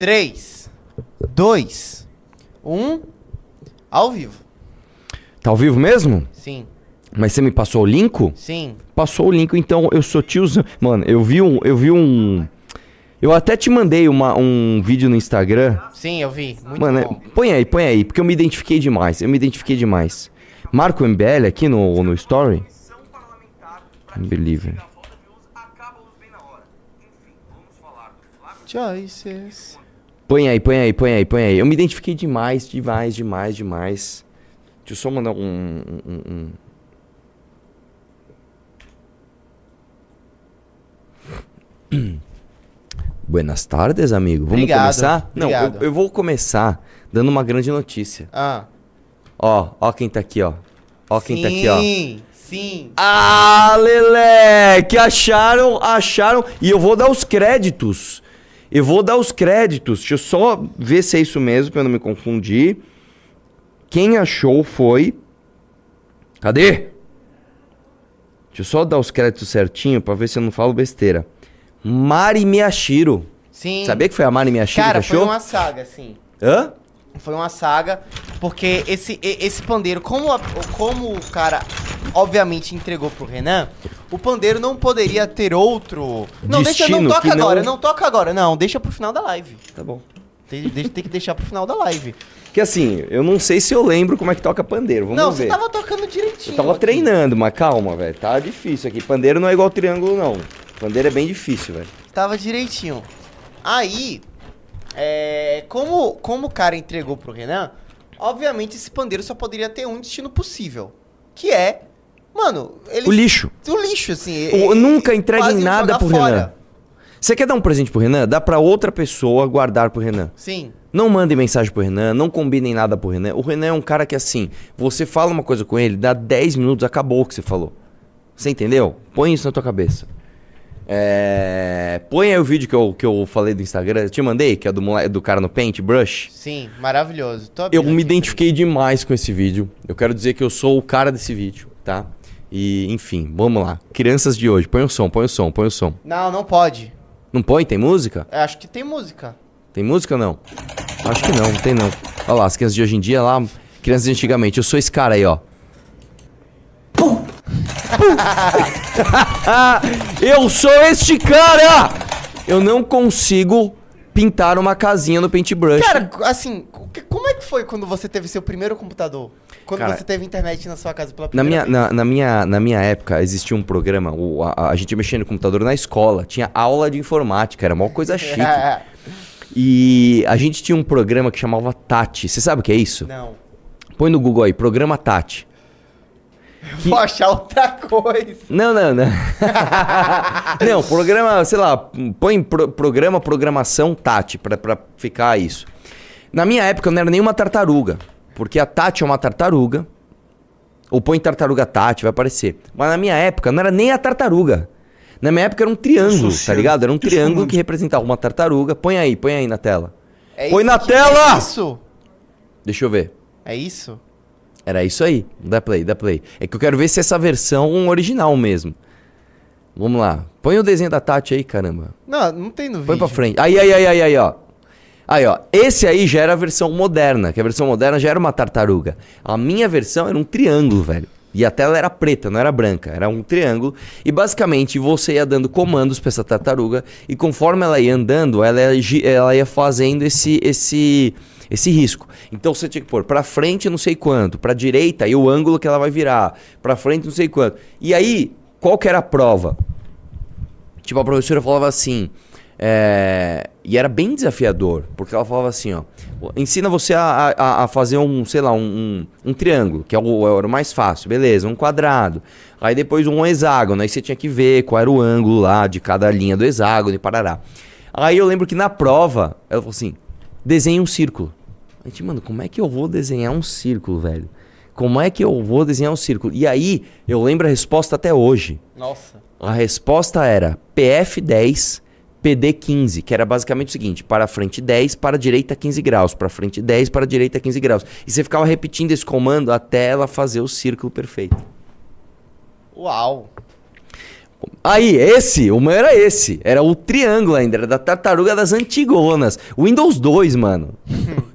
3, 2, 1. Ao vivo. Tá ao vivo mesmo? Sim, Mas você me passou o link? sim. Passou o link, então eu sou tiozão. Mano, eu vi um. Eu vi um. Eu até te mandei uma, um vídeo no Instagram. Sim, eu vi. Muito Mano, bom. põe aí, põe aí, porque eu me identifiquei demais. Eu me identifiquei demais. Marco MBL aqui no, no Story. Unbeliever. Choices. Põe aí, põe aí, põe aí, põe aí. Eu me identifiquei demais, demais, demais, demais. Deixa eu só mandar um. um- um- um- Buenas tardes, amigo. Vamos Obrigado, começar? Não, eu, eu vou começar dando uma grande notícia. Ah. Ó, ó quem tá aqui, ó. Ó quem tá aqui, ó. Sim, sim. Ah, Leleque! Acharam, acharam. E eu vou dar os créditos. Eu vou dar os créditos. Deixa eu só ver se é isso mesmo, pra eu não me confundir. Quem achou foi. Cadê? Deixa eu só dar os créditos certinho pra ver se eu não falo besteira. Mari Miyashiro. Sim. Sabia que foi a Mari Miyashiro Cara, que foi achou? uma saga, sim. Hã? Foi uma saga, porque esse, esse pandeiro, como, a- como o cara obviamente entregou pro Renan, o pandeiro não poderia ter outro. Não, deixa, não Destino toca não- agora, não toca agora, não, deixa pro final da live. Tá bom. Tem, tem que deixar pro final da live. Que assim, eu não sei se eu lembro como é que toca pandeiro. Vamos não, ver. você tava tocando direitinho. Eu tava aqui. treinando, mas calma, velho. Tá difícil aqui. Pandeiro não é igual triângulo, não. Pandeiro é bem difícil, velho. Tava direitinho. Aí, é, como, como o cara entregou pro Renan, obviamente esse pandeiro só poderia ter um destino possível. Que é, mano, ele... O lixo. O lixo, assim. O- e- nunca e entregue quase nada pro Renan. Você quer dar um presente pro Renan? Dá pra outra pessoa guardar pro Renan. Sim. Não mandem mensagem pro Renan, não combinem nada pro Renan. O Renan é um cara que assim, você fala uma coisa com ele, dá 10 minutos, acabou o que você falou. Você entendeu? Põe isso na tua cabeça. É... Põe aí o vídeo que eu, que eu falei do Instagram, eu te mandei, que é do, do cara no Paintbrush. Sim, maravilhoso. Tô Eu me identifiquei demais com esse vídeo. Eu quero dizer que eu sou o cara desse vídeo, tá? E, enfim, vamos lá. Crianças de hoje, põe o som, põe o som, põe o som. Não, não pode. Não põe? Tem música? Eu acho que tem música. Tem música ou não? Acho que não, não tem não. Olha lá, as crianças de hoje em dia lá, crianças de antigamente. Eu sou esse cara aí, ó. Pum! Pum! eu sou este cara! Eu não consigo pintar uma casinha no paintbrush. Cara, assim, como é que foi quando você teve seu primeiro computador? Quando Cara, você teve internet na sua casa pela Na primeira minha, vez? na, na minha, na minha época existia um programa, o- a, a gente mexia no computador na escola, tinha aula de informática, era uma coisa chique. E a gente tinha um programa que chamava Tati. Você sabe o que é isso? não. Põe no Google aí, programa Tati. Vou achar outra coisa. Não, não, não. não, programa, sei lá, põe pro- programa, programação Tati, pra, pra ficar isso. Na minha época não era nenhuma tartaruga, porque a Tati é uma tartaruga. Ou põe tartaruga Tati, vai aparecer. Mas na minha época não era nem a tartaruga. Na minha época era um triângulo, tá ligado? Era um triângulo que representava uma tartaruga. Põe aí, põe aí na tela. É Põe na que- tela! É isso? Deixa eu ver. É isso? Era isso aí. Dá play, dá play. É que eu quero ver se essa versão original mesmo. Vamos lá. Põe o desenho da Tati aí, caramba. Não, não tem no Põe vídeo. pra frente. Aí, aí, aí, aí, aí, ó. Aí, ó. Esse aí já era a versão moderna, que a versão moderna já era uma tartaruga. A minha versão era um triângulo, velho. E a tela era preta, não era branca. Era um triângulo. E basicamente você ia dando comandos pra essa tartaruga. E conforme ela ia andando, ela ia, ela ia fazendo esse, esse, esse risco. Então você tinha que pôr pra frente não sei quanto, pra direita e o ângulo que ela vai virar, pra frente não sei quanto. E aí, qual que era a prova? Tipo, a professora falava assim. é, E era bem desafiador, porque ela falava assim, ó. Ensina você a, a, a fazer um, sei lá, um, um, um triângulo, que é o, era o mais fácil, beleza, um quadrado. Aí depois um hexágono, aí você tinha que ver qual era o ângulo lá de cada linha do hexágono e parará. Aí eu lembro que na prova, ela falou assim: desenhe um círculo. A gente, mano, como é que eu vou desenhar um círculo, velho? Como é que eu vou desenhar um círculo? E aí, eu lembro a resposta até hoje. Nossa. A resposta era PF10, PD15, que era basicamente o seguinte: para frente 10, para direita 15 graus, para frente 10, para direita 15 graus. E você ficava repetindo esse comando até ela fazer o círculo perfeito. Uau. Aí, esse, o meu era esse. Era o triângulo ainda, era da tartaruga das antigonas. Windows 2, mano.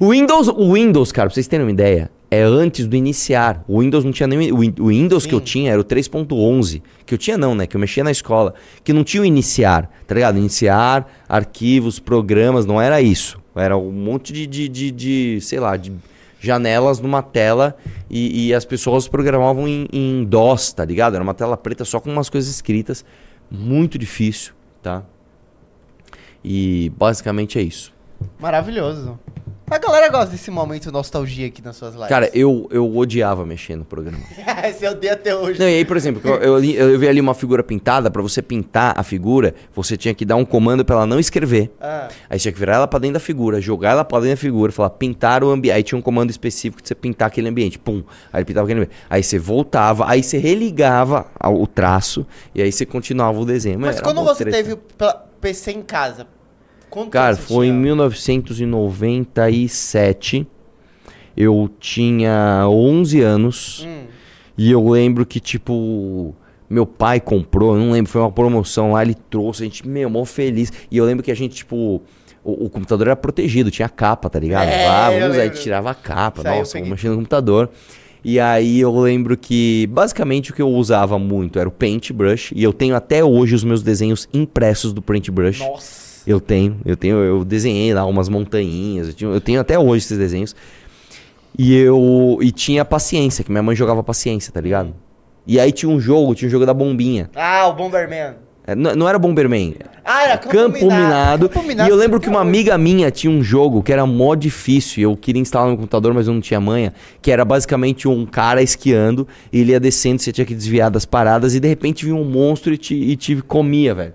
o Windows, o Windows, cara, pra vocês terem uma ideia, é antes do iniciar. O Windows não tinha nem. O Windows Sim. que eu tinha era o 3.11. Que eu tinha, não, né? Que eu mexia na escola. Que não tinha o iniciar, tá ligado? Iniciar, arquivos, programas, não era isso. Era um monte de, de, de, de sei lá, de janelas numa tela e, e as pessoas programavam em, em, DOS, tá ligado? Era uma tela preta só com umas coisas escritas. Muito difícil, tá? E basicamente é isso. Maravilhoso. A galera gosta desse momento nostalgia aqui nas suas lives. Cara, eu, eu odiava mexer no programa. Você odeia até hoje. Não, e aí, por exemplo, eu, eu, eu vi ali uma figura pintada. Pra você pintar a figura, você tinha que dar um comando pra ela não escrever. Ah. Aí tinha que virar ela pra dentro da figura, jogar ela pra dentro da figura, falar pintar o ambiente. Aí tinha um comando específico de você pintar aquele ambiente. Pum. Aí ele pintava aquele ambiente. Aí você voltava, aí você religava o traço e aí você continuava o desenho. Mas, Mas quando você treta. teve PC em casa, Quanto Cara, foi em 1997. Eu tinha 11 anos. Hum. E eu lembro que, tipo, meu pai comprou, eu não lembro, foi uma promoção lá, ele trouxe, a gente, meu, mó feliz. E eu lembro que a gente, tipo, o, o computador era protegido, tinha capa, tá ligado? É, ah, vamos aí, tirava a capa, Saiu, nossa, vamos mexer no computador. E aí eu lembro que basicamente o que eu usava muito era o Paintbrush. E eu tenho até hoje os meus desenhos impressos do Paintbrush. Nossa! Eu tenho, eu tenho, eu desenhei lá umas montanhinhas, eu, tinha, eu tenho até hoje esses desenhos. E eu e tinha paciência, que minha mãe jogava paciência, tá ligado? E aí tinha um jogo, tinha um jogo da bombinha. Ah, o Bomberman. É, não, não, era Bomberman. Ah, era Campo, Campo Minado. Campo Minado. E eu lembro que uma amiga minha tinha um jogo que era mó difícil. Eu queria instalar no computador, mas eu não tinha manha. Que era basicamente um cara esquiando. E ele ia descendo, você tinha que desviar das paradas. E de repente vinha um monstro e te, e te comia, velho.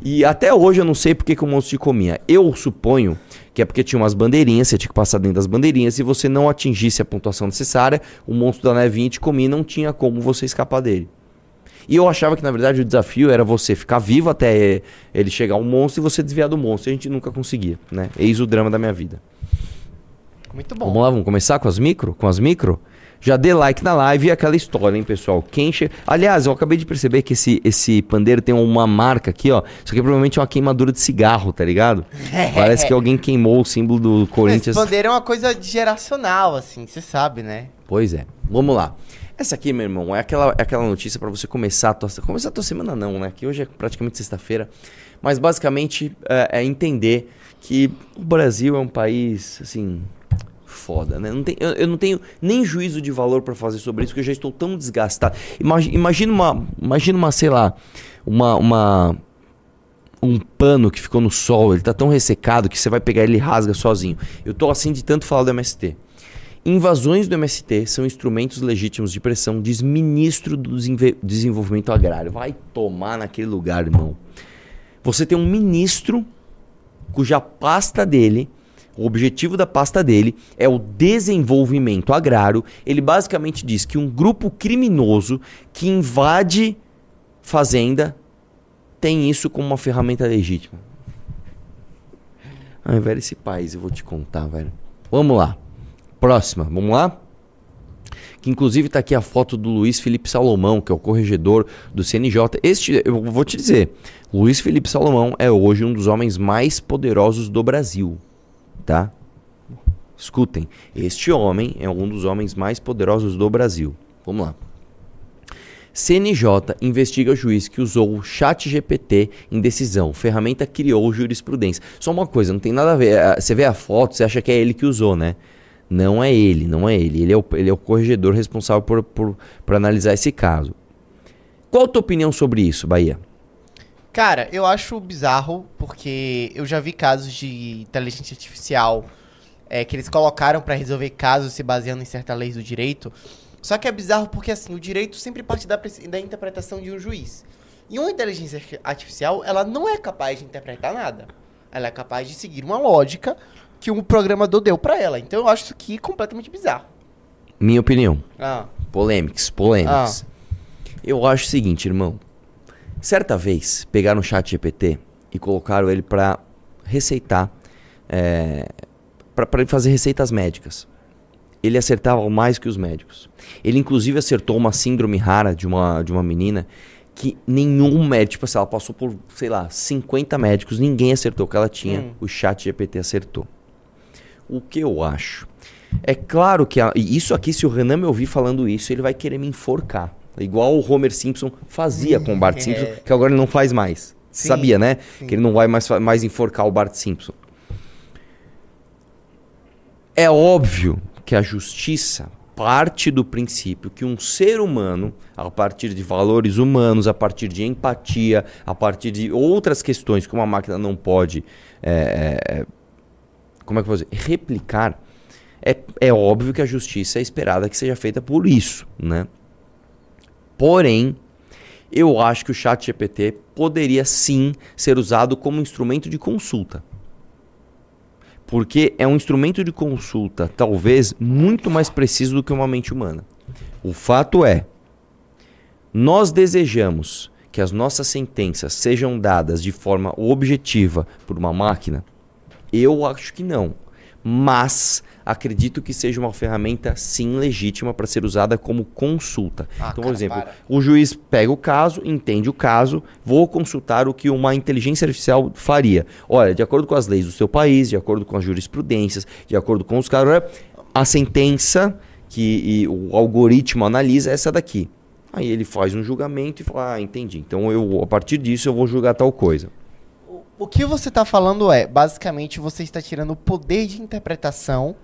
E até hoje eu não sei porque que o monstro te comia. Eu suponho que é porque tinha umas bandeirinhas, você tinha que passar dentro das bandeirinhas. Se você não atingisse a pontuação necessária, o monstro da nevinha te comia e não tinha como você escapar dele. E eu achava que na verdade o desafio era você ficar vivo até ele chegar um monstro e você desviar do monstro. E a gente nunca conseguia, né? Eis o drama da minha vida. Muito bom. Vamos lá, vamos começar com as micro? Com as micro? Já dê like na live e aquela história, hein, pessoal? Quem che... Aliás, eu acabei de perceber que esse, esse pandeiro tem uma marca aqui, ó. Isso aqui provavelmente é uma queimadura de cigarro, tá ligado? Parece que alguém queimou o símbolo do Corinthians. Esse pandeiro é uma coisa geracional, assim, você sabe, né? Pois é. Vamos lá. Essa aqui, meu irmão, é aquela, é aquela notícia para você começar a tua... Começar a tua semana não, né? Que hoje é praticamente sexta-feira. Mas basicamente é, é entender que o Brasil é um país, assim, foda, né? Não tem, eu, eu, não tenho nem juízo de valor para fazer sobre isso, porque eu já estou tão desgastado. Imagina, imagina uma, imagina uma, sei lá, uma, uma um pano que ficou no sol, ele tá tão ressecado que você vai pegar ele e rasga sozinho. Eu tô assim de tanto falar do MST. Invasões do MST são instrumentos legítimos de pressão, diz ministro do Desenvolvimento Agrário. Vai tomar naquele lugar, irmão. Você tem um ministro cuja pasta dele o objetivo da pasta dele é o desenvolvimento agrário. Ele basicamente diz que um grupo criminoso que invade fazenda tem isso como uma ferramenta legítima. Ai, velho, esse país, eu vou te contar, velho. Vamos lá. Próxima, vamos lá? Que inclusive está aqui a foto do Luiz Felipe Salomão, que é o corregedor do CNJ. Este, eu vou te dizer, Luiz Felipe Salomão é hoje um dos homens mais poderosos do Brasil tá? Escutem, este homem é um dos homens mais poderosos do Brasil. Vamos lá. CNJ investiga o juiz que usou o chat GPT em decisão. Ferramenta criou jurisprudência. Só uma coisa, não tem nada a ver. É, você vê a foto, você acha que é ele que usou, né? Não é ele, não é ele. Ele é o, ele é o corregedor responsável por, por, por analisar esse caso. Qual a tua opinião sobre isso, Bahia? Cara, eu acho bizarro porque eu já vi casos de inteligência artificial é, que eles colocaram para resolver casos se baseando em certas leis do direito. Só que é bizarro porque, assim, o direito sempre parte da, da interpretação de um juiz. E uma inteligência artificial, ela não é capaz de interpretar nada. Ela é capaz de seguir uma lógica que um programador deu para ela. Então eu acho isso aqui completamente bizarro. Minha opinião. Ah. Polêmicas, polêmicas. Ah. Eu acho o seguinte, irmão. Certa vez, pegaram o chat GPT e colocaram ele para receitar, é, para fazer receitas médicas. Ele acertava mais que os médicos. Ele inclusive acertou uma síndrome rara de uma, de uma menina que nenhum médico, tipo assim, ela passou por, sei lá, 50 médicos, ninguém acertou o que ela tinha, Hum. o chat GPT acertou. O que eu acho? É claro que a- e isso aqui, se o Renan me ouvir falando isso, ele vai querer me enforcar. Igual o Homer Simpson fazia com o Bart É. Simpson, que agora ele não faz mais. Sim, Sabia, né? sim. Que ele não vai mais, mais enforcar o Bart Simpson. É óbvio que a justiça parte do princípio que um ser humano, a partir de valores humanos, a partir de empatia, a partir de outras questões que uma máquina não pode, é, é, como é que eu vou dizer, replicar, é, é óbvio que a justiça é esperada que seja feita por isso, né? Porém, eu acho que o chat GPT poderia sim ser usado como instrumento de consulta. Porque é um instrumento de consulta, talvez, muito mais preciso do que uma mente humana. O fato é, nós desejamos que as nossas sentenças sejam dadas de forma objetiva por uma máquina? Eu acho que não. Mas acredito que seja uma ferramenta sim legítima para ser usada como consulta. Ah, então, por cara, exemplo, para. o juiz pega o caso, entende o caso, vou consultar o que uma inteligência artificial faria. Olha, de acordo com as leis do seu país, de acordo com as jurisprudências, de acordo com os caras, a sentença que o algoritmo analisa é essa daqui. Aí ele faz um julgamento e fala, ah, entendi. Então eu, a partir disso eu vou julgar tal coisa. O- O que você está falando é, basicamente, você está tirando o poder de interpretação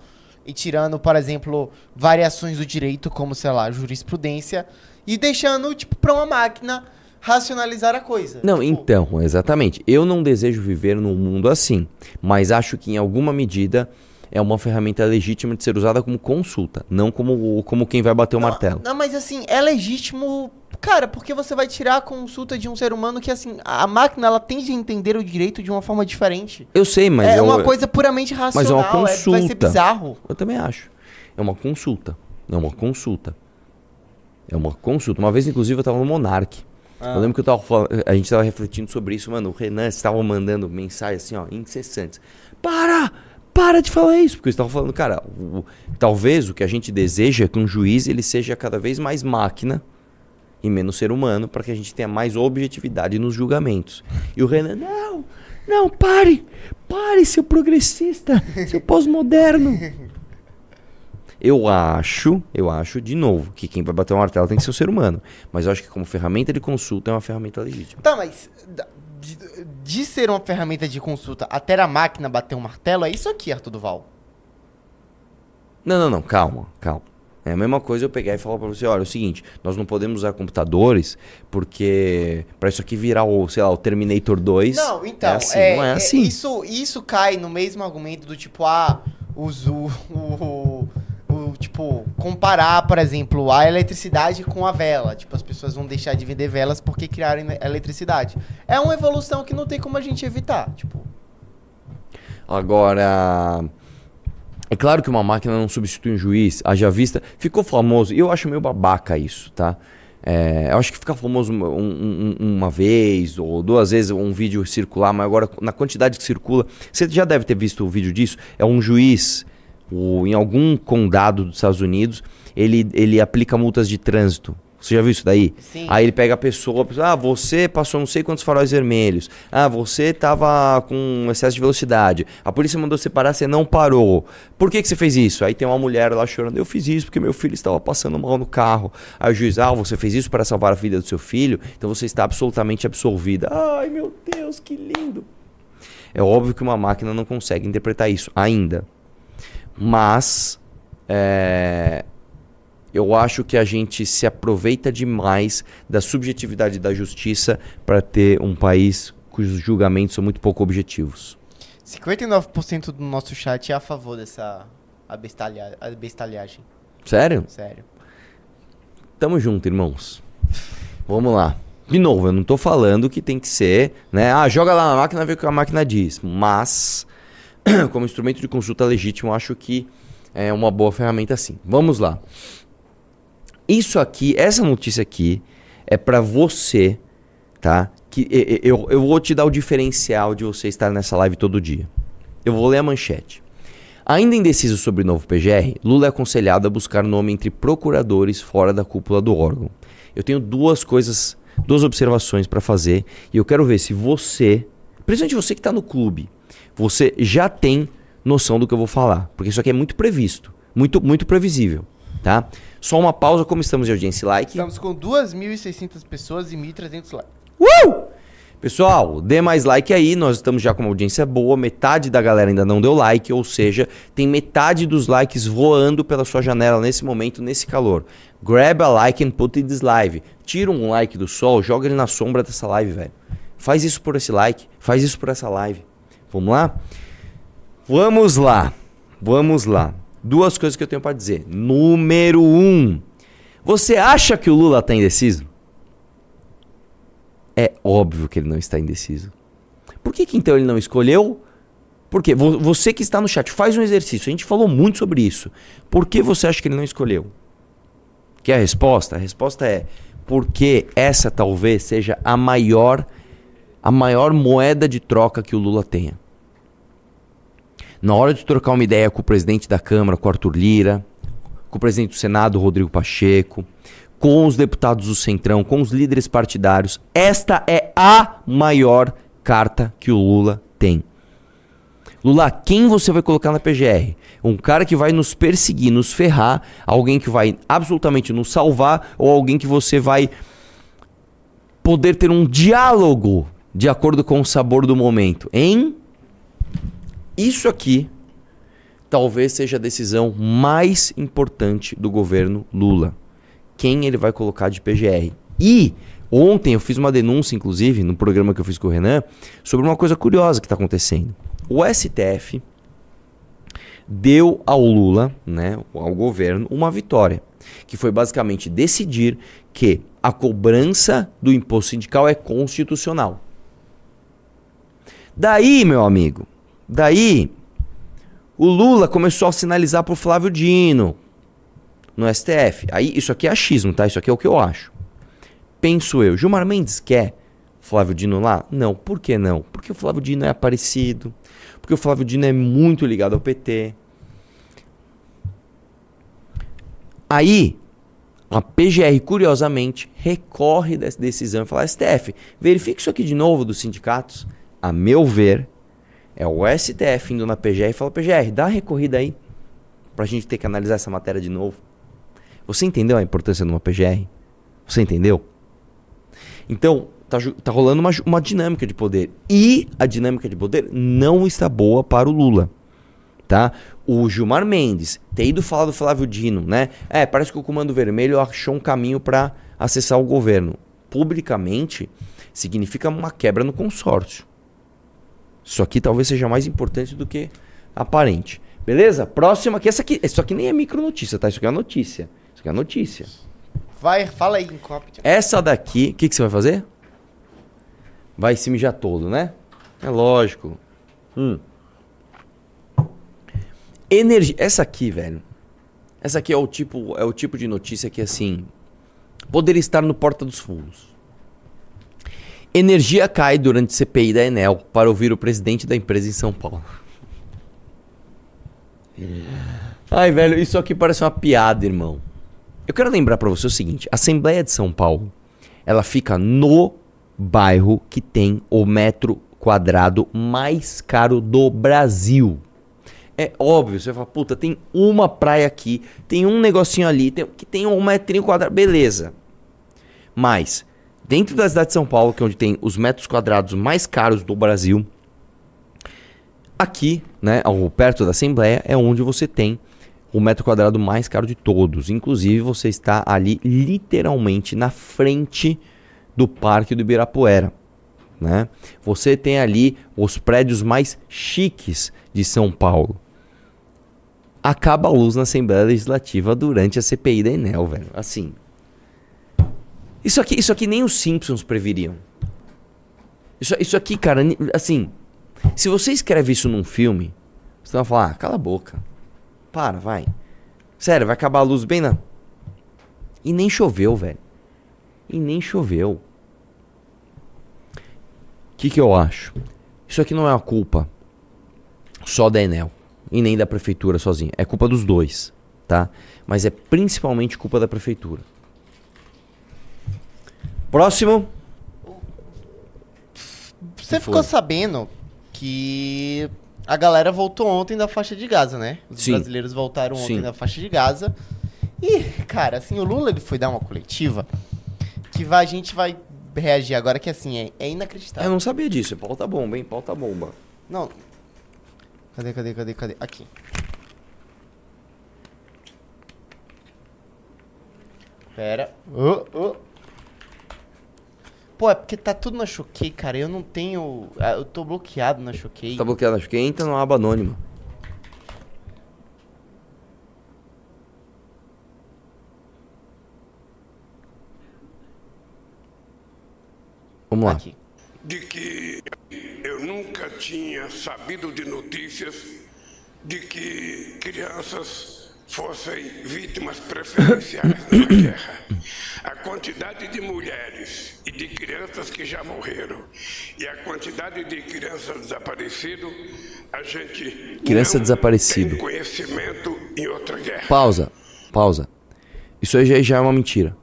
e tirando, por exemplo, variações do direito, como, sei lá, jurisprudência, e deixando, tipo, para uma máquina racionalizar a coisa. Não, Tipo, então, exatamente. Eu não desejo viver num mundo assim, mas acho que em alguma medida é uma ferramenta legítima de ser usada como consulta, não como, como quem vai bater o não, martelo. Não, mas assim, é legítimo, cara, porque você vai tirar a consulta de um ser humano que, assim, a máquina, ela tende a entender o direito de uma forma diferente. Eu sei, mas é eu, uma coisa puramente é racional, uma é- vai ser consulta. bizarro. eu também acho. É uma consulta. É uma consulta. É uma consulta. Uma vez, inclusive, eu tava no Monark. Ah. Eu lembro que eu tava falando, a gente tava refletindo sobre isso, mano. O Renan estava mandando mensagens assim, ó, incessantes. Para! Para de falar isso! Porque eles estavam falando, cara, o- talvez o que a gente deseja é que um juiz ele seja cada vez mais máquina e menos ser humano, para que a gente tenha mais objetividade nos julgamentos. E o Renan, não, não, pare! Pare, seu progressista, seu pós-moderno. Eu acho, eu acho, de novo, que quem vai bater o martelo tem que ser o ser humano. Mas eu acho que como ferramenta de consulta é uma ferramenta legítima. Tá, mas de, de ser uma ferramenta de consulta até a máquina bater um martelo, é isso aqui, Arthur Duval. Não, não, não, calma, calma. É a mesma coisa eu pegar e falar pra você, olha, é o seguinte, nós não podemos usar computadores porque pra isso aqui virar o, sei lá, o Terminator 2. Não, então, é assim, é, não é é- assim. isso, isso cai no mesmo argumento do tipo, ah, os, o, o, o, tipo, comparar, por exemplo, a eletricidade com a vela. Tipo, as pessoas vão deixar de vender velas porque criaram eletricidade. É uma evolução que não tem como a gente evitar, tipo... Agora, é claro que uma máquina não substitui um juiz, haja vista. Ficou famoso, e eu acho meio babaca isso, tá? É, eu acho que fica famoso uma, um- um- uma vez ou duas vezes um vídeo circular, mas agora na quantidade que circula, você já deve ter visto o vídeo disso. É um juiz o- em algum condado dos Estados Unidos, ele, ele aplica multas de trânsito. Você já viu isso daí? Sim. Aí ele pega a pessoa, a pessoa, ah, você passou não sei quantos faróis vermelhos. Ah, você tava com excesso de velocidade. A polícia mandou você parar, você não parou. Por que, que você fez isso? Aí tem uma mulher lá chorando, eu fiz isso porque meu filho estava passando mal no carro. Aí o juiz, ah, você fez isso para salvar a vida do seu filho, então você está absolutamente absolvida. Ai, meu Deus, que lindo. É óbvio que uma máquina não consegue interpretar isso ainda. Mas é, eu acho que a gente se aproveita demais da subjetividade da justiça para ter um país cujos julgamentos são muito pouco objetivos. 59% do nosso chat é a favor dessa abestalha abestalhagem. Sério? Sério. Tamo junto, irmãos. Vamos lá. De novo, eu não tô falando que tem que ser, né? Ah, joga lá na máquina, vê o que a máquina diz. Mas, como instrumento de consulta legítimo, eu acho que é uma boa ferramenta sim. Vamos lá. Isso aqui, essa notícia aqui, é pra você, tá? Que eu, eu vou te dar o diferencial de você estar nessa live todo dia. Eu vou ler a manchete. Ainda indeciso sobre o novo PGR, Lula é aconselhado a buscar nome entre procuradores fora da cúpula do órgão. Eu tenho duas coisas duas observações para fazer e eu quero ver se você, principalmente você que está no clube, você já tem noção do que eu vou falar, porque isso aqui é muito previsto, muito muito previsível, tá? Só uma pausa, como estamos de audiência e like? Estamos com 2.600 pessoas e 1.300 likes. Uh! Pessoal, dê mais like aí, nós estamos já com uma audiência boa, metade da galera ainda não deu like, ou seja, tem metade dos likes voando pela sua janela nesse momento, nesse calor. Grab a like and put it this live. Tira um like do sol, joga ele na sombra dessa live, velho. Faz isso por esse like, faz isso por essa live. Vamos lá? Vamos lá. Vamos lá. Duas coisas que eu tenho para dizer. Número um. Você acha que o Lula tá indeciso? É óbvio que ele não está indeciso. Por que, que então ele não escolheu? Porque você que está no chat, faz um exercício. A gente falou muito sobre isso. Por que você acha que ele não escolheu? Que a resposta? A resposta é porque essa talvez seja a maior a maior moeda de troca que o Lula tenha. Na hora de trocar uma ideia com o presidente da Câmara, com Arthur Lira, com o presidente do Senado, Rodrigo Pacheco, com os deputados do Centrão, com os líderes partidários. Esta é a maior carta que o Lula tem. Lula, quem você vai colocar na PGR? Um cara que vai nos perseguir, nos ferrar, alguém que vai absolutamente nos salvar ou alguém que você vai poder ter um diálogo de acordo com o sabor do momento, hein? Isso aqui talvez seja a decisão mais importante do governo Lula quem ele vai colocar de PGR. E ontem eu fiz uma denúncia, inclusive, no programa que eu fiz com o Renan, sobre uma coisa curiosa que está acontecendo. O STF deu ao Lula, né, ao governo, uma vitória, que foi basicamente decidir que a cobrança do imposto sindical é constitucional. Daí, meu amigo, daí o Lula começou a sinalizar para o Flávio Dino, no STF. Aí isso aqui é achismo, tá? Isso aqui é o que eu acho. Penso eu. Gilmar Mendes quer Flávio Dino lá? Não. Por que não? Porque o Flávio Dino é aparecido. Porque o Flávio Dino é muito ligado ao PT. Aí, a PGR, curiosamente, recorre dessa decisão e fala: STF, verifique isso aqui de novo dos sindicatos. A meu ver, é o STF indo na PGR e fala: PGR, dá a recorrida aí, pra gente ter que analisar essa matéria de novo. Você entendeu a importância de uma PGR? Você entendeu? Então, tá, tá rolando uma, uma dinâmica de poder. E a dinâmica de poder não está boa para o Lula. Tá? O Gilmar Mendes ter ido falar do Flávio Dino, né? É, parece que o Comando Vermelho achou um caminho para acessar o governo. Publicamente, significa uma quebra no consórcio. Isso aqui talvez seja mais importante do que aparente. Beleza? Próxima aqui. Essa aqui, isso aqui nem é micro notícia, tá? Isso aqui é uma notícia que é a notícia. Vai, fala aí cópia. Essa daqui, o que, que você vai fazer? Vai se mijar todo, né? É lógico. Hum. Energia. Essa aqui, velho. Essa aqui é o tipo, é o tipo de notícia que assim poderia estar no porta dos fundos. Energia cai durante CPI da Enel para ouvir o presidente da empresa em São Paulo. Ai, velho, isso aqui parece uma piada, irmão. Eu quero lembrar para você o seguinte: a Assembleia de São Paulo, ela fica no bairro que tem o metro quadrado mais caro do Brasil. É óbvio, você vai falar, puta, tem uma praia aqui, tem um negocinho ali, tem, que tem um metrinho quadrado, beleza. Mas, dentro da cidade de São Paulo, que é onde tem os metros quadrados mais caros do Brasil, aqui, né, ao, perto da Assembleia, é onde você tem o metro quadrado mais caro de todos. Inclusive, você está ali literalmente na frente do Parque do Ibirapuera. Né? Você tem ali os prédios mais chiques de São Paulo. Acaba a luz na Assembleia Legislativa durante a CPI da Enel, velho. Assim. Isso aqui, isso aqui nem os Simpsons previriam. Isso, isso aqui, cara, assim. Se você escreve isso num filme, você vai falar, ah, cala a boca. Para, vai. Sério, vai acabar a luz bem na. E nem choveu, velho. E nem choveu. O que, que eu acho? Isso aqui não é uma culpa só da Enel e nem da prefeitura sozinha. É culpa dos dois, tá? Mas é principalmente culpa da prefeitura. Próximo. Você ficou sabendo que a galera voltou ontem da faixa de Gaza, né? Os Sim. brasileiros voltaram ontem Sim. da faixa de Gaza. E, cara, assim, o Lula ele foi dar uma coletiva que vai, a gente vai reagir agora, que assim, é, é Eu inacreditável. não sabia disso. Pauta bomba, hein? Pauta bomba. Não. Cadê, cadê, cadê, cadê? Aqui. Pera. Ô, ô. Pô, é porque tá tudo na Choquei, cara. Eu não tenho. ah, Eu tô bloqueado na Choquei. Tá bloqueado, acho que entra na aba anônima. Vamos lá. Aqui. de que eu nunca tinha sabido de notícias de que crianças fossem vítimas preferenciais na guerra. A quantidade de mulheres e de crianças que já morreram e a quantidade de crianças desaparecidas, a gente Criança desaparecido. conhecimento em outra guerra. Pausa, pausa. Isso aí já, já é uma mentira.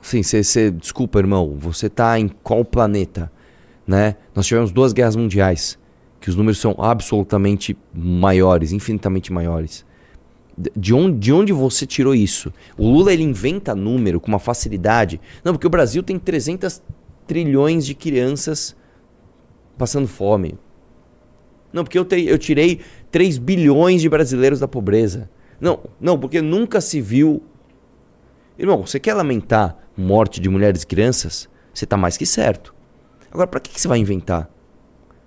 Sim, você. Desculpa, irmão. Você tá em qual planeta? Né? Nós tivemos duas guerras mundiais. Que os números são absolutamente maiores, infinitamente maiores. De- De onde, de onde você tirou isso? O Lula ele inventa número com uma facilidade. Não, porque o Brasil tem 300 trilhões de crianças passando fome. Não, porque eu, te- eu tirei 3 bilhões de brasileiros da pobreza. Não, não, porque nunca se viu. Irmão, você quer lamentar morte de mulheres e crianças? Você tá mais que certo. Agora, pra que, que você vai inventar?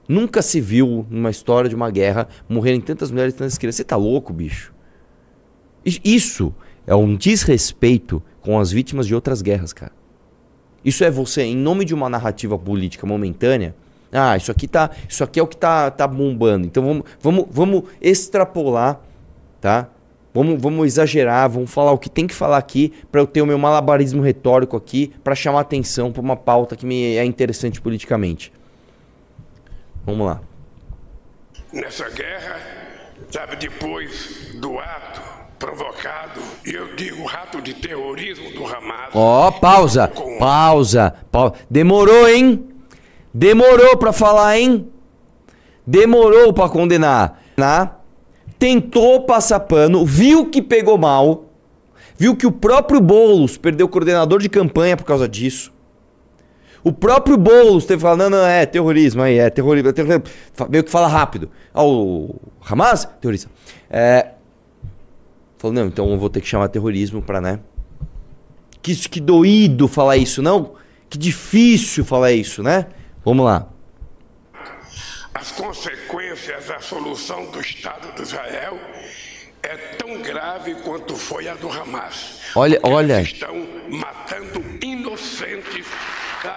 Nunca se viu numa história de uma guerra morrerem tantas mulheres e tantas crianças. Você tá louco, bicho? Isso é um desrespeito com as vítimas de outras guerras, cara. Isso é você, em nome de uma narrativa política momentânea. Ah, isso aqui tá. Isso aqui é o que tá, tá bombando. Então vamos, vamos, vamos extrapolar, tá? Vamos, vamos exagerar, vamos falar o que tem que falar aqui para eu ter o meu malabarismo retórico aqui para chamar atenção para uma pauta que me é interessante politicamente. Vamos lá. nessa guerra, sabe, depois do ato provocado, e eu digo ato de terrorismo do Hamas. Ó, pausa, com- pausa, pausa. Demorou, hein? Demorou pra falar, hein? Demorou pra condenar. Na, tentou passar pano, viu que pegou mal, viu que o próprio Boulos perdeu o coordenador de campanha por causa disso. O próprio Boulos teve que falar, não, não, é terrorismo aí, é terrorismo. É terrorismo. Meio que fala rápido. Ah, o Hamas? Terrorista. É, falou, não, então eu vou ter que chamar terrorismo pra, né? Que, isso- que doído falar isso, não? Que difícil falar isso, né? Vamos lá. As consequências da solução do Estado de Israel é tão grave quanto foi a do Hamas. Olha- olha. eles estão matando inocentes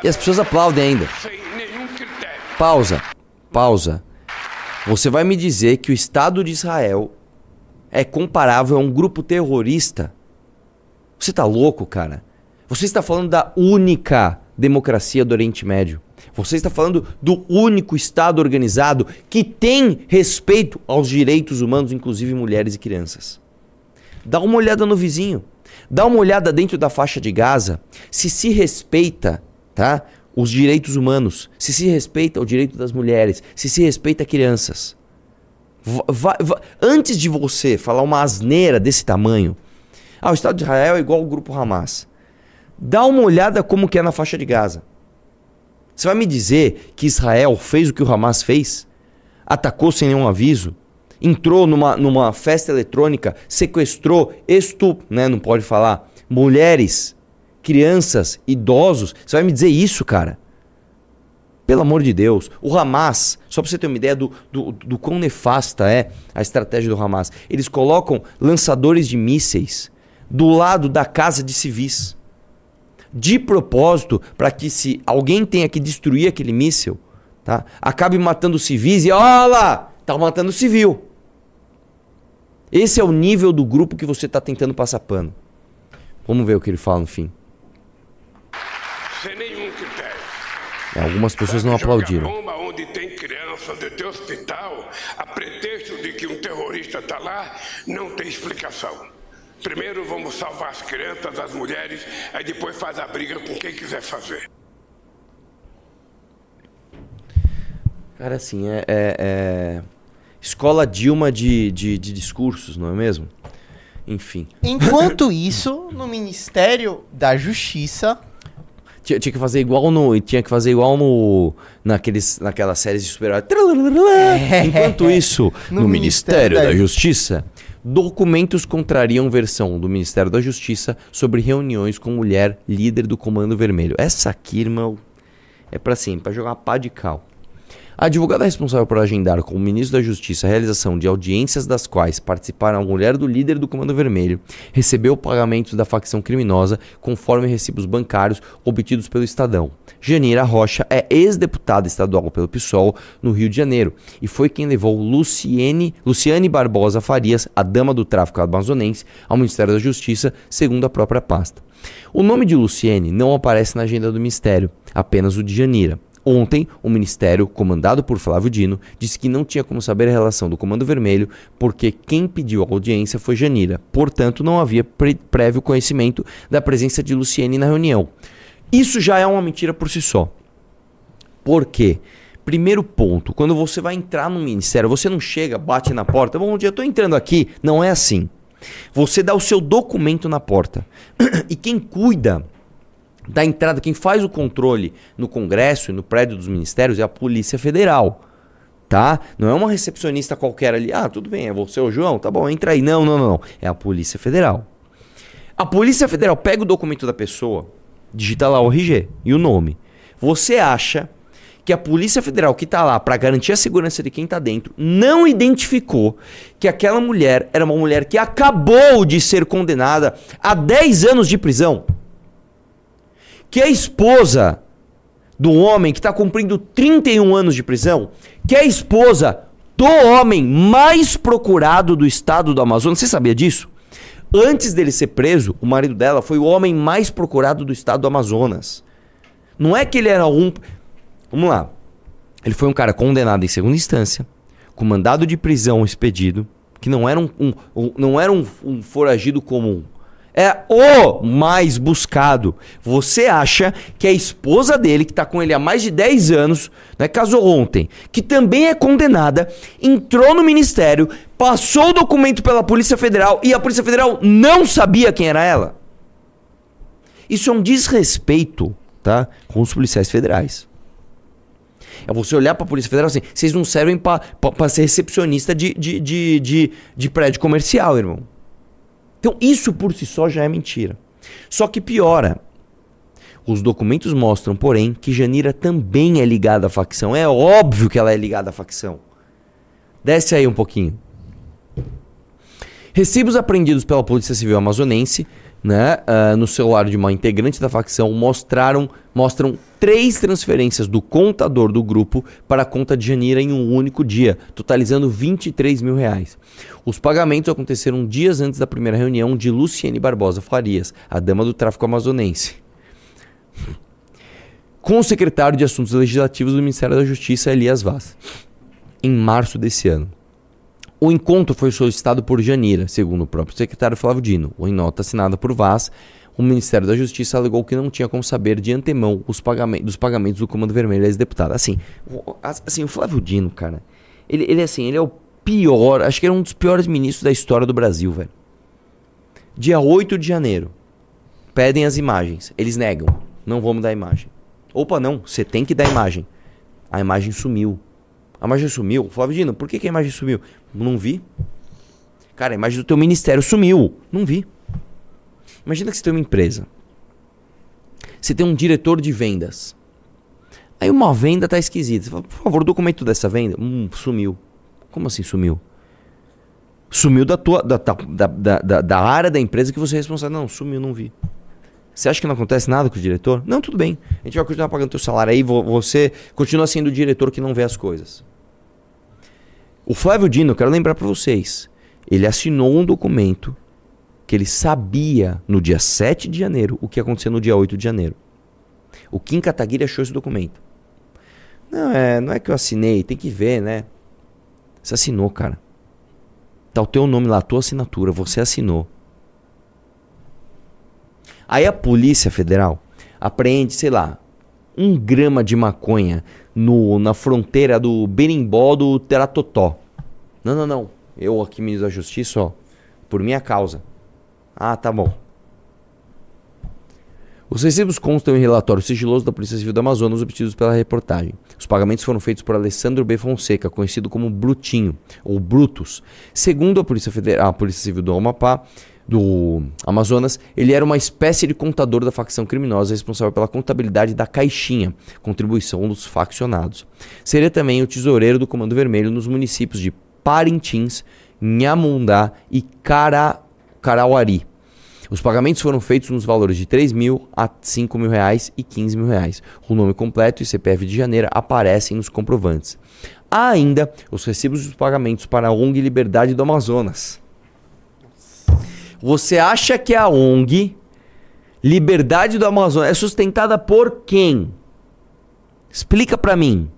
E as pessoas aplaudem ainda. sem nenhum critério. Pausa. Pausa. Você vai me dizer que o Estado de Israel é comparável a um grupo terrorista? Você tá louco, cara? Você está falando da única democracia do Oriente Médio. Você está falando do único Estado organizado que tem respeito aos direitos humanos, inclusive mulheres e crianças. Dá uma olhada no vizinho. Dá uma olhada dentro da faixa de Gaza. Se se respeita, tá? Os direitos humanos. Se se respeita o direito das mulheres. Se se respeita crianças. Antes de você falar uma asneira desse tamanho, ah, o Estado de Israel é igual ao grupo Hamas. Dá uma olhada como que é na faixa de Gaza. Você vai me dizer que Israel fez o que o Hamas fez? Atacou sem nenhum aviso? Entrou numa, numa festa eletrônica, sequestrou, estu... né, não pode falar, mulheres, crianças, idosos. Você vai me dizer isso, cara? Pelo amor de Deus. O Hamas, só pra você ter uma ideia do, do, do quão nefasta é a estratégia do Hamas, eles colocam lançadores de mísseis do lado da casa de civis de propósito para que se alguém tenha que destruir aquele míssil, tá? Acabe matando civis e olha lá, tá matando civil. Esse é o nível do grupo que você tá tentando passar pano. Vamos ver o que ele fala no fim. Sem nenhum critério. É, algumas pessoas não aplaudiram. bomba onde tem criança de ter hospital, a pretexto de que um terrorista está lá, não tem explicação. Primeiro vamos salvar as crianças, as mulheres, aí depois faz a briga com quem quiser fazer. Cara, assim, é, é- é Escola Dilma de, de, de discursos, não é mesmo? Enfim. Enquanto isso, no Ministério da Justiça, Tinha, tinha que fazer igual no. Tinha que fazer igual no. Naqueles, naquelas séries de super-heróis. Enquanto isso, no, No Ministério Ministério da Justiça, documentos contrariam versão do Ministério da Justiça sobre reuniões com mulher líder do Comando Vermelho. Essa aqui, irmão, é pra assim, pra jogar pá de cal. A advogada responsável por agendar com o ministro da Justiça a realização de audiências das quais participaram a mulher do líder do Comando Vermelho recebeu pagamentos da facção criminosa conforme recibos bancários obtidos pelo Estadão. Janira Rocha é ex-deputada estadual pelo PSOL no Rio de Janeiro e foi quem levou Luciene, Luciane Barbosa Farias, a dama do tráfico amazonense, ao Ministério da Justiça, segundo a própria pasta. O nome de Luciene não aparece na agenda do Ministério, apenas o de Janira. Ontem, o ministério, comandado por Flávio Dino, disse que não tinha como saber a relação do Comando Vermelho, porque quem pediu a audiência foi Janira. Portanto, não havia pre- prévio conhecimento da presença de Luciene na reunião. Isso já é uma mentira por si só. Por quê? Primeiro ponto, quando você vai entrar no ministério, você não chega, bate na porta, bom dia, tô entrando aqui. Não é assim. Você dá o seu documento na porta. e quem cuida da entrada, quem faz o controle no Congresso e no prédio dos ministérios é a Polícia Federal. Tá? Não é uma recepcionista qualquer ali. Ah, tudo bem, é você o João? Tá bom, entra aí. Não, não, não, não. É a Polícia Federal. A Polícia Federal pega o documento da pessoa, digita lá o RG e o nome. Você acha que a Polícia Federal que tá lá para garantir a segurança de quem tá dentro não identificou que aquela mulher era uma mulher que acabou de ser condenada a 10 anos de prisão? Que a esposa do homem que está cumprindo 31 anos de prisão, que é a esposa do homem mais procurado do estado do Amazonas, você sabia disso? Antes dele ser preso, o marido dela foi o homem mais procurado do estado do Amazonas. Não é que ele era um. Vamos lá. Ele foi um cara condenado em segunda instância, com mandado de prisão expedido, que não era um, um- um- não era um, um foragido comum. É o mais buscado. Você acha que a esposa dele, que está com ele há mais de 10 anos, né, casou ontem, que também é condenada, entrou no ministério, passou o documento pela Polícia Federal e a Polícia Federal não sabia quem era ela? Isso é um desrespeito, tá? Com os policiais federais. É você olhar pra Polícia Federal assim, vocês não servem pra ser recepcionista de, de, de, de, de prédio comercial, irmão. Então isso por si só já é mentira. Só que piora. Os documentos mostram, porém, que Janira também é ligada à facção. É óbvio que ela é ligada à facção. Desce aí um pouquinho. Recibos apreendidos pela Polícia Civil Amazonense né, ah, no celular de uma integrante da facção mostraram, mostram três transferências do contador do grupo para a conta de Janira em um único dia, totalizando 23 mil reais. Os pagamentos aconteceram dias antes da primeira reunião de Luciene Barbosa Farias, a dama do tráfico amazonense, com o secretário de Assuntos Legislativos do Ministério da Justiça, Elias Vaz, em março desse ano. O encontro foi solicitado por Janira, segundo o próprio secretário Flávio Dino. Em nota assinada por Vaz, o Ministério da Justiça alegou que não tinha como saber de antemão os pagamentos, dos pagamentos do Comando Vermelho às deputadas. Assim, o, assim, o Flávio Dino, cara, ele, ele assim, ele é o pior, acho que ele é um dos piores ministros da história do Brasil, velho. Dia 8 de janeiro, pedem as imagens, eles negam, não vamos dar imagem. Opa, não, você tem que dar imagem. A imagem sumiu. A imagem sumiu. Flávio Dino, por que, que a imagem sumiu? Não vi. Cara, a imagem do teu ministério sumiu. Não vi. Imagina que você tem uma empresa. Você tem um diretor de vendas. Aí uma venda tá esquisita. Você fala, por favor, o documento dessa venda. Hum, sumiu. Como assim sumiu? Sumiu da tua. Da, da, da, da, área da empresa que você é responsável. Não, sumiu, não vi. Você acha que não acontece nada com o diretor? Não, tudo bem. A gente vai continuar pagando teu salário aí, vo- você continua sendo o diretor que não vê as coisas. O Flávio Dino, quero lembrar para vocês, ele assinou um documento que ele sabia no dia 7 de janeiro o que ia acontecer no dia 8 de janeiro. O Kim Kataguiri achou esse documento. Não é, não é que eu assinei, tem que ver, né? Você assinou, cara. Tá o teu nome lá, a tua assinatura, você assinou. Aí a Polícia Federal apreende, sei lá, um grama de maconha no, na fronteira do Berimbó do Teratotó. Não, não, não. Eu aqui, ministro da Justiça, ó, por minha causa. Ah, tá bom. Os recibos constam em relatório sigiloso da Polícia Civil do Amazonas obtidos pela reportagem. Os pagamentos foram feitos por Alessandro B. Fonseca, conhecido como Brutinho, ou Brutus. Segundo a Polícia, Federal, a Polícia Civil do Amapá, do Amazonas, ele era uma espécie de contador da facção criminosa responsável pela contabilidade da caixinha, contribuição dos faccionados. Seria também o tesoureiro do Comando Vermelho nos municípios de Parintins, Nhamundá e Cara, Carauari. Os pagamentos foram feitos nos valores de 3 mil a 5 mil reais e 15 mil reais. O nome completo e CPF de janeiro aparecem nos comprovantes. Há ainda os recibos dos pagamentos para a ONG Liberdade do Amazonas. Você acha que a ONG Liberdade do Amazonas é sustentada por quem? Explica para mim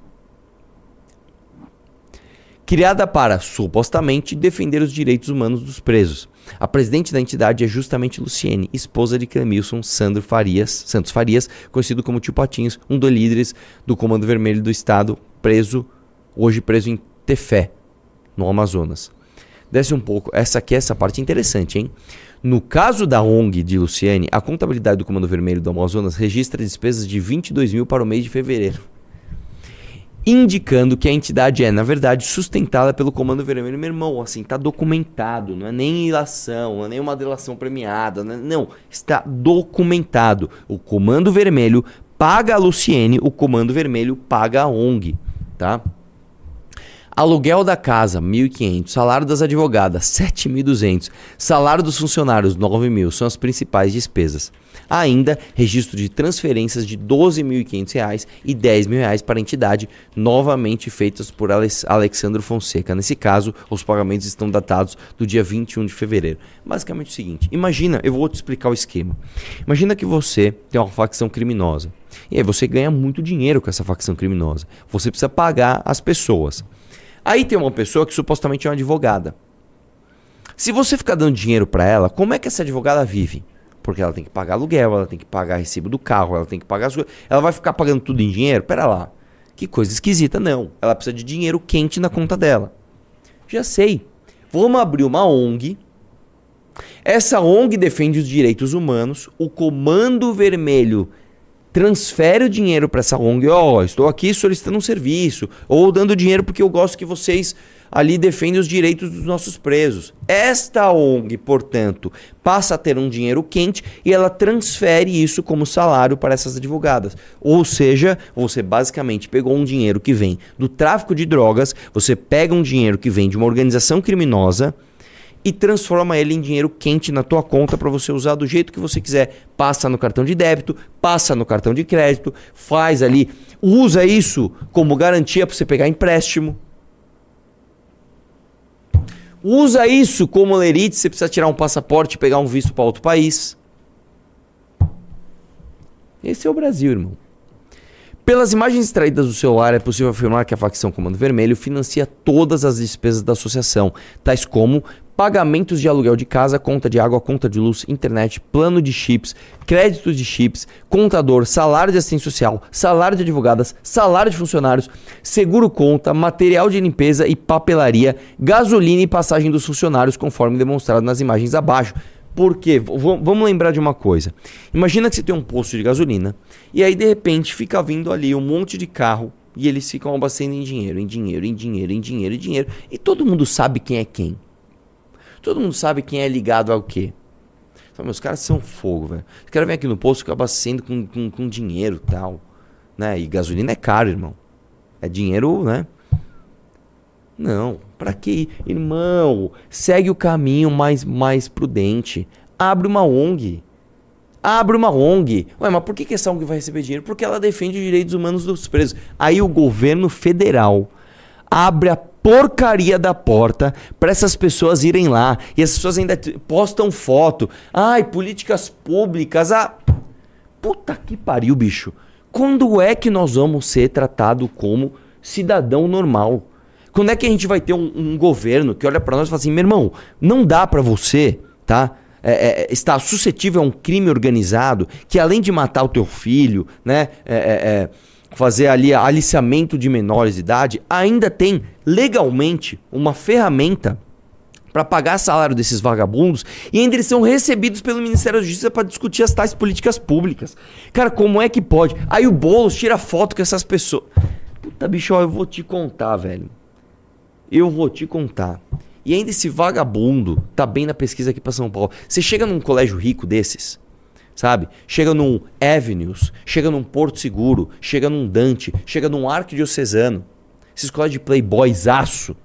criada para, supostamente, defender os direitos humanos dos presos. A presidente da entidade é justamente Luciene, esposa de Clemilson Sandro Farias, Santos Farias, conhecido como Tio Patinhos, um dos líderes do Comando Vermelho do Estado, preso, hoje preso em Tefé, no Amazonas. Desce um pouco, essa aqui é essa parte interessante, hein? No caso da ONG de Luciene, a contabilidade do Comando Vermelho do Amazonas registra despesas de 22 mil para o mês de fevereiro indicando que a entidade é, na verdade, sustentada pelo Comando Vermelho. Meu irmão, assim, está documentado, não é nem ilação, não é nem uma delação premiada, não, é, não, está documentado. O Comando Vermelho paga a Luciene, o Comando Vermelho paga a ONG, tá? Aluguel da casa, 1.500. Salário das advogadas, 7.200. Salário dos funcionários, 9.000. São as principais despesas. Ainda, registro de transferências de R$ 12.500 e R$ 10.000 para a entidade, novamente feitas por Alex Alexandre Fonseca. Nesse caso, os pagamentos estão datados do dia 21 de fevereiro. Basicamente é o seguinte, imagina, eu vou te explicar o esquema. Imagina que você tem uma facção criminosa. E aí você ganha muito dinheiro com essa facção criminosa. Você precisa pagar as pessoas. Aí tem uma pessoa que supostamente é uma advogada. Se você ficar dando dinheiro para ela, como é que essa advogada vive? Porque ela tem que pagar aluguel, ela tem que pagar recibo do carro, ela tem que pagar as coisas. Ela vai ficar pagando tudo em dinheiro? Pera lá. Que coisa esquisita, não. Ela precisa de dinheiro quente na conta dela. Já sei. Vamos abrir uma ONG. Essa ONG defende os direitos humanos. O Comando Vermelho transfere o dinheiro para essa ONG, ó, oh, estou aqui solicitando um serviço, ou dando dinheiro porque eu gosto que vocês ali defendem os direitos dos nossos presos. Esta ONG, portanto, passa a ter um dinheiro quente e ela transfere isso como salário para essas advogadas. Ou seja, você basicamente pegou um dinheiro que vem do tráfico de drogas, você pega um dinheiro que vem de uma organização criminosa, e transforma ele em dinheiro quente na tua conta para você usar do jeito que você quiser. Passa no cartão de débito, passa no cartão de crédito, faz ali, usa isso como garantia para você pegar empréstimo. Usa isso como lerite, você precisa tirar um passaporte, pegar um visto para outro país. Esse é o Brasil, irmão. Pelas imagens extraídas do celular, é possível afirmar que a facção Comando Vermelho financia todas as despesas da associação, tais como pagamentos de aluguel de casa, conta de água, conta de luz, internet, plano de chips, créditos de chips, contador, salário de assistência social, salário de advogadas, salário de funcionários, seguro conta, material de limpeza e papelaria, gasolina e passagem dos funcionários, conforme demonstrado nas imagens abaixo. Por quê? Vamos lembrar de uma coisa. Imagina que você tem um posto de gasolina e aí de repente fica vindo ali um monte de carro e eles ficam abastecendo em dinheiro, em dinheiro, em dinheiro, em dinheiro, em dinheiro. E todo mundo sabe quem é quem. Todo mundo sabe quem é ligado ao quê. Então, meus caras são fogo, velho. Os caras vêm aqui no posto e acabam sendo com, com, com dinheiro tal. Né? E gasolina é caro, irmão. É dinheiro, né? Não, para que, irmão? Segue o caminho mais mais prudente. Abre uma ONG. Abre uma ONG. Ué, mas por que, que essa ONG vai receber dinheiro? Porque ela defende os direitos humanos dos presos. Aí o governo federal abre a porcaria da porta para essas pessoas irem lá. E as pessoas ainda postam foto. Ai, políticas públicas. Ah, puta que pariu, bicho. Quando é que nós vamos ser tratados como cidadão normal? Quando é que a gente vai ter um, um governo que olha para nós e fala assim, meu irmão, não dá para você, tá? é, é, está suscetível a um crime organizado que além de matar o teu filho, né, é, é, é, fazer ali aliciamento de menores de idade, ainda tem legalmente uma ferramenta para pagar salário desses vagabundos e ainda eles são recebidos pelo Ministério da Justiça para discutir as tais políticas públicas. Cara, como é que pode? Aí o Boulos tira foto com essas pessoas. Puta bicho, ó, eu vou te contar, velho. Eu vou te contar. E ainda esse vagabundo tá bem na pesquisa aqui para São Paulo. Você chega num colégio rico desses, sabe? Chega num Avenues, chega num Porto Seguro, chega num Dante, chega num Arquidiocesano. Esses colégios de playboys aço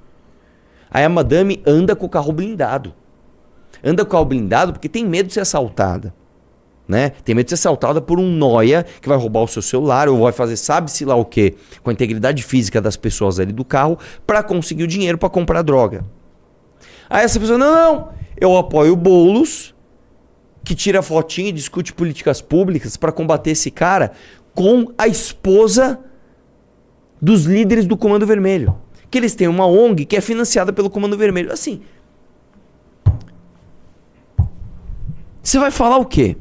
Aí a madame anda com o carro blindado. Anda com o carro blindado porque tem medo de ser assaltada. Né? Tem medo de ser assaltada por um noia que vai roubar o seu celular ou vai fazer sabe-se lá o que com a integridade física das pessoas ali do carro para conseguir o dinheiro para comprar droga. Aí essa pessoa, não, não, eu apoio bolos que tira fotinha e discute políticas públicas para combater esse cara com a esposa dos líderes do Comando Vermelho que eles têm uma ONG que é financiada pelo Comando Vermelho. Assim. Você vai falar o quê?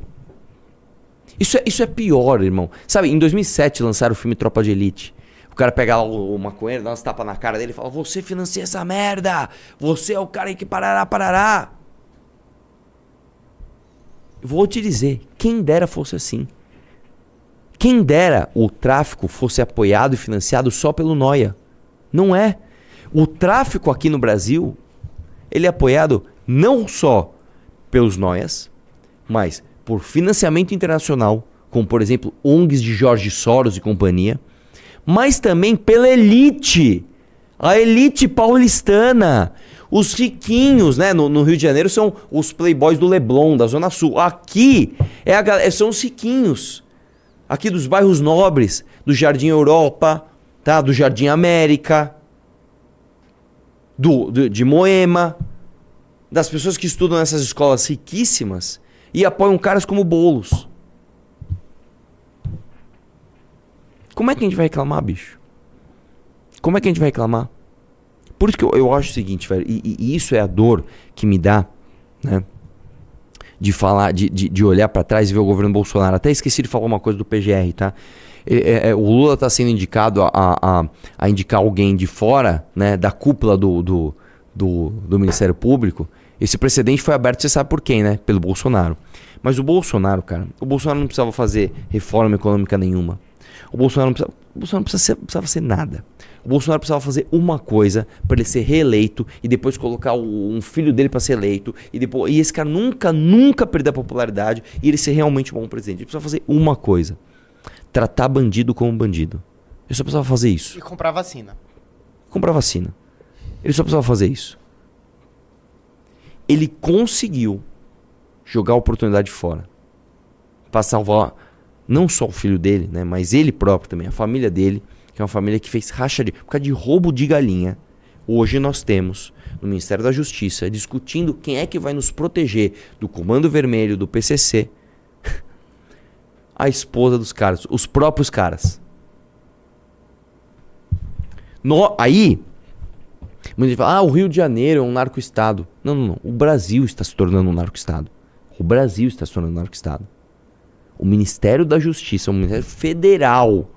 Isso é, isso é pior, irmão. Sabe, em 2007 lançaram o filme Tropa de Elite. O cara pega lá o, o maconheiro, dá umas tapas na cara dele e fala: Você financia essa merda! Você é o cara que parará, parará! Vou te dizer: quem dera fosse assim. Quem dera o tráfico fosse apoiado e financiado só pelo Noia. Não é. O tráfico aqui no Brasil, ele é apoiado não só pelos noias, mas por financiamento internacional, como por exemplo ONGs de Jorge Soros e companhia, mas também pela elite, a elite paulistana. Os riquinhos, né, no, no, Rio de Janeiro são os playboys do Leblon, da Zona Sul. Aqui é a, são os riquinhos. Aqui dos bairros nobres, do Jardim Europa, tá? Do Jardim América, do, do, de Moema, das pessoas que estudam nessas escolas riquíssimas e apoiam caras como Bolos. Como é que a gente vai reclamar, bicho? Como é que a gente vai reclamar? Por isso que eu, eu acho o seguinte, velho, e, e, isso é a dor que me dá, né? De falar, de, de, de olhar para trás e ver o governo Bolsonaro. Até esqueci de falar uma coisa do PGR, tá? é, é, o Lula está sendo indicado a, a, a, indicar alguém de fora, né, da cúpula do, do, do, do Ministério Público. Esse precedente foi aberto, você sabe por quem, né? Pelo Bolsonaro. Mas o Bolsonaro, cara, o Bolsonaro não precisava fazer reforma econômica nenhuma. O Bolsonaro não precisava, o Bolsonaro não precisava, ser, precisava ser nada. O Bolsonaro precisava fazer uma coisa para ele ser reeleito e depois colocar o, um filho dele para ser eleito e depois e esse cara nunca, nunca perder a popularidade e ele ser realmente um bom presidente. Ele precisava fazer uma coisa tratar bandido como bandido. Ele só precisava fazer isso. E comprar vacina. Comprar vacina. Ele só precisava fazer isso. Ele conseguiu jogar a oportunidade fora. Para salvar não só o filho dele, né, mas ele próprio também, a família dele, que é uma família que fez racha de. Por causa de roubo de galinha. Hoje nós temos no Ministério da Justiça discutindo quem é que vai nos proteger do Comando Vermelho, do PCC a esposa dos caras, os próprios caras. No, aí, muita fala, ah, o Rio de Janeiro é um narco-estado. Não, não, não. O Brasil está se tornando um narco-estado. O Brasil está se tornando um narco-estado. O Ministério da Justiça, o Ministério Federal,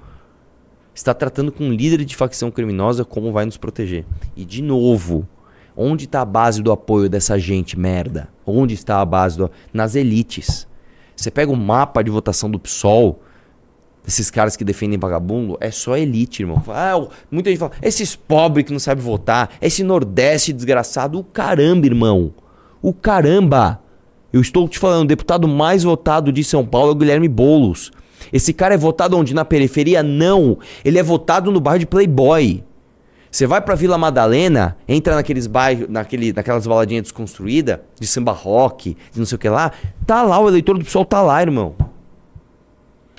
está tratando com um líder de facção criminosa como vai nos proteger. E, de novo, onde está a base do apoio dessa gente merda? Onde está a base do... Nas elites. Você pega o mapa de votação do PSOL, esses caras que defendem vagabundo, é só elite, irmão. Ah, muita gente fala, esses pobres que não sabem votar, esse Nordeste desgraçado, o caramba, irmão. O caramba. Eu estou te falando, o deputado mais votado de São Paulo é o Guilherme Boulos. Esse cara é votado onde? Na periferia? Não. Ele é votado no bairro de Playboy. Você vai pra Vila Madalena, entra naqueles bairros, naquele, naquelas baladinhas desconstruídas, de samba rock, de não sei o que lá, tá lá, o eleitor do pessoal tá lá, irmão.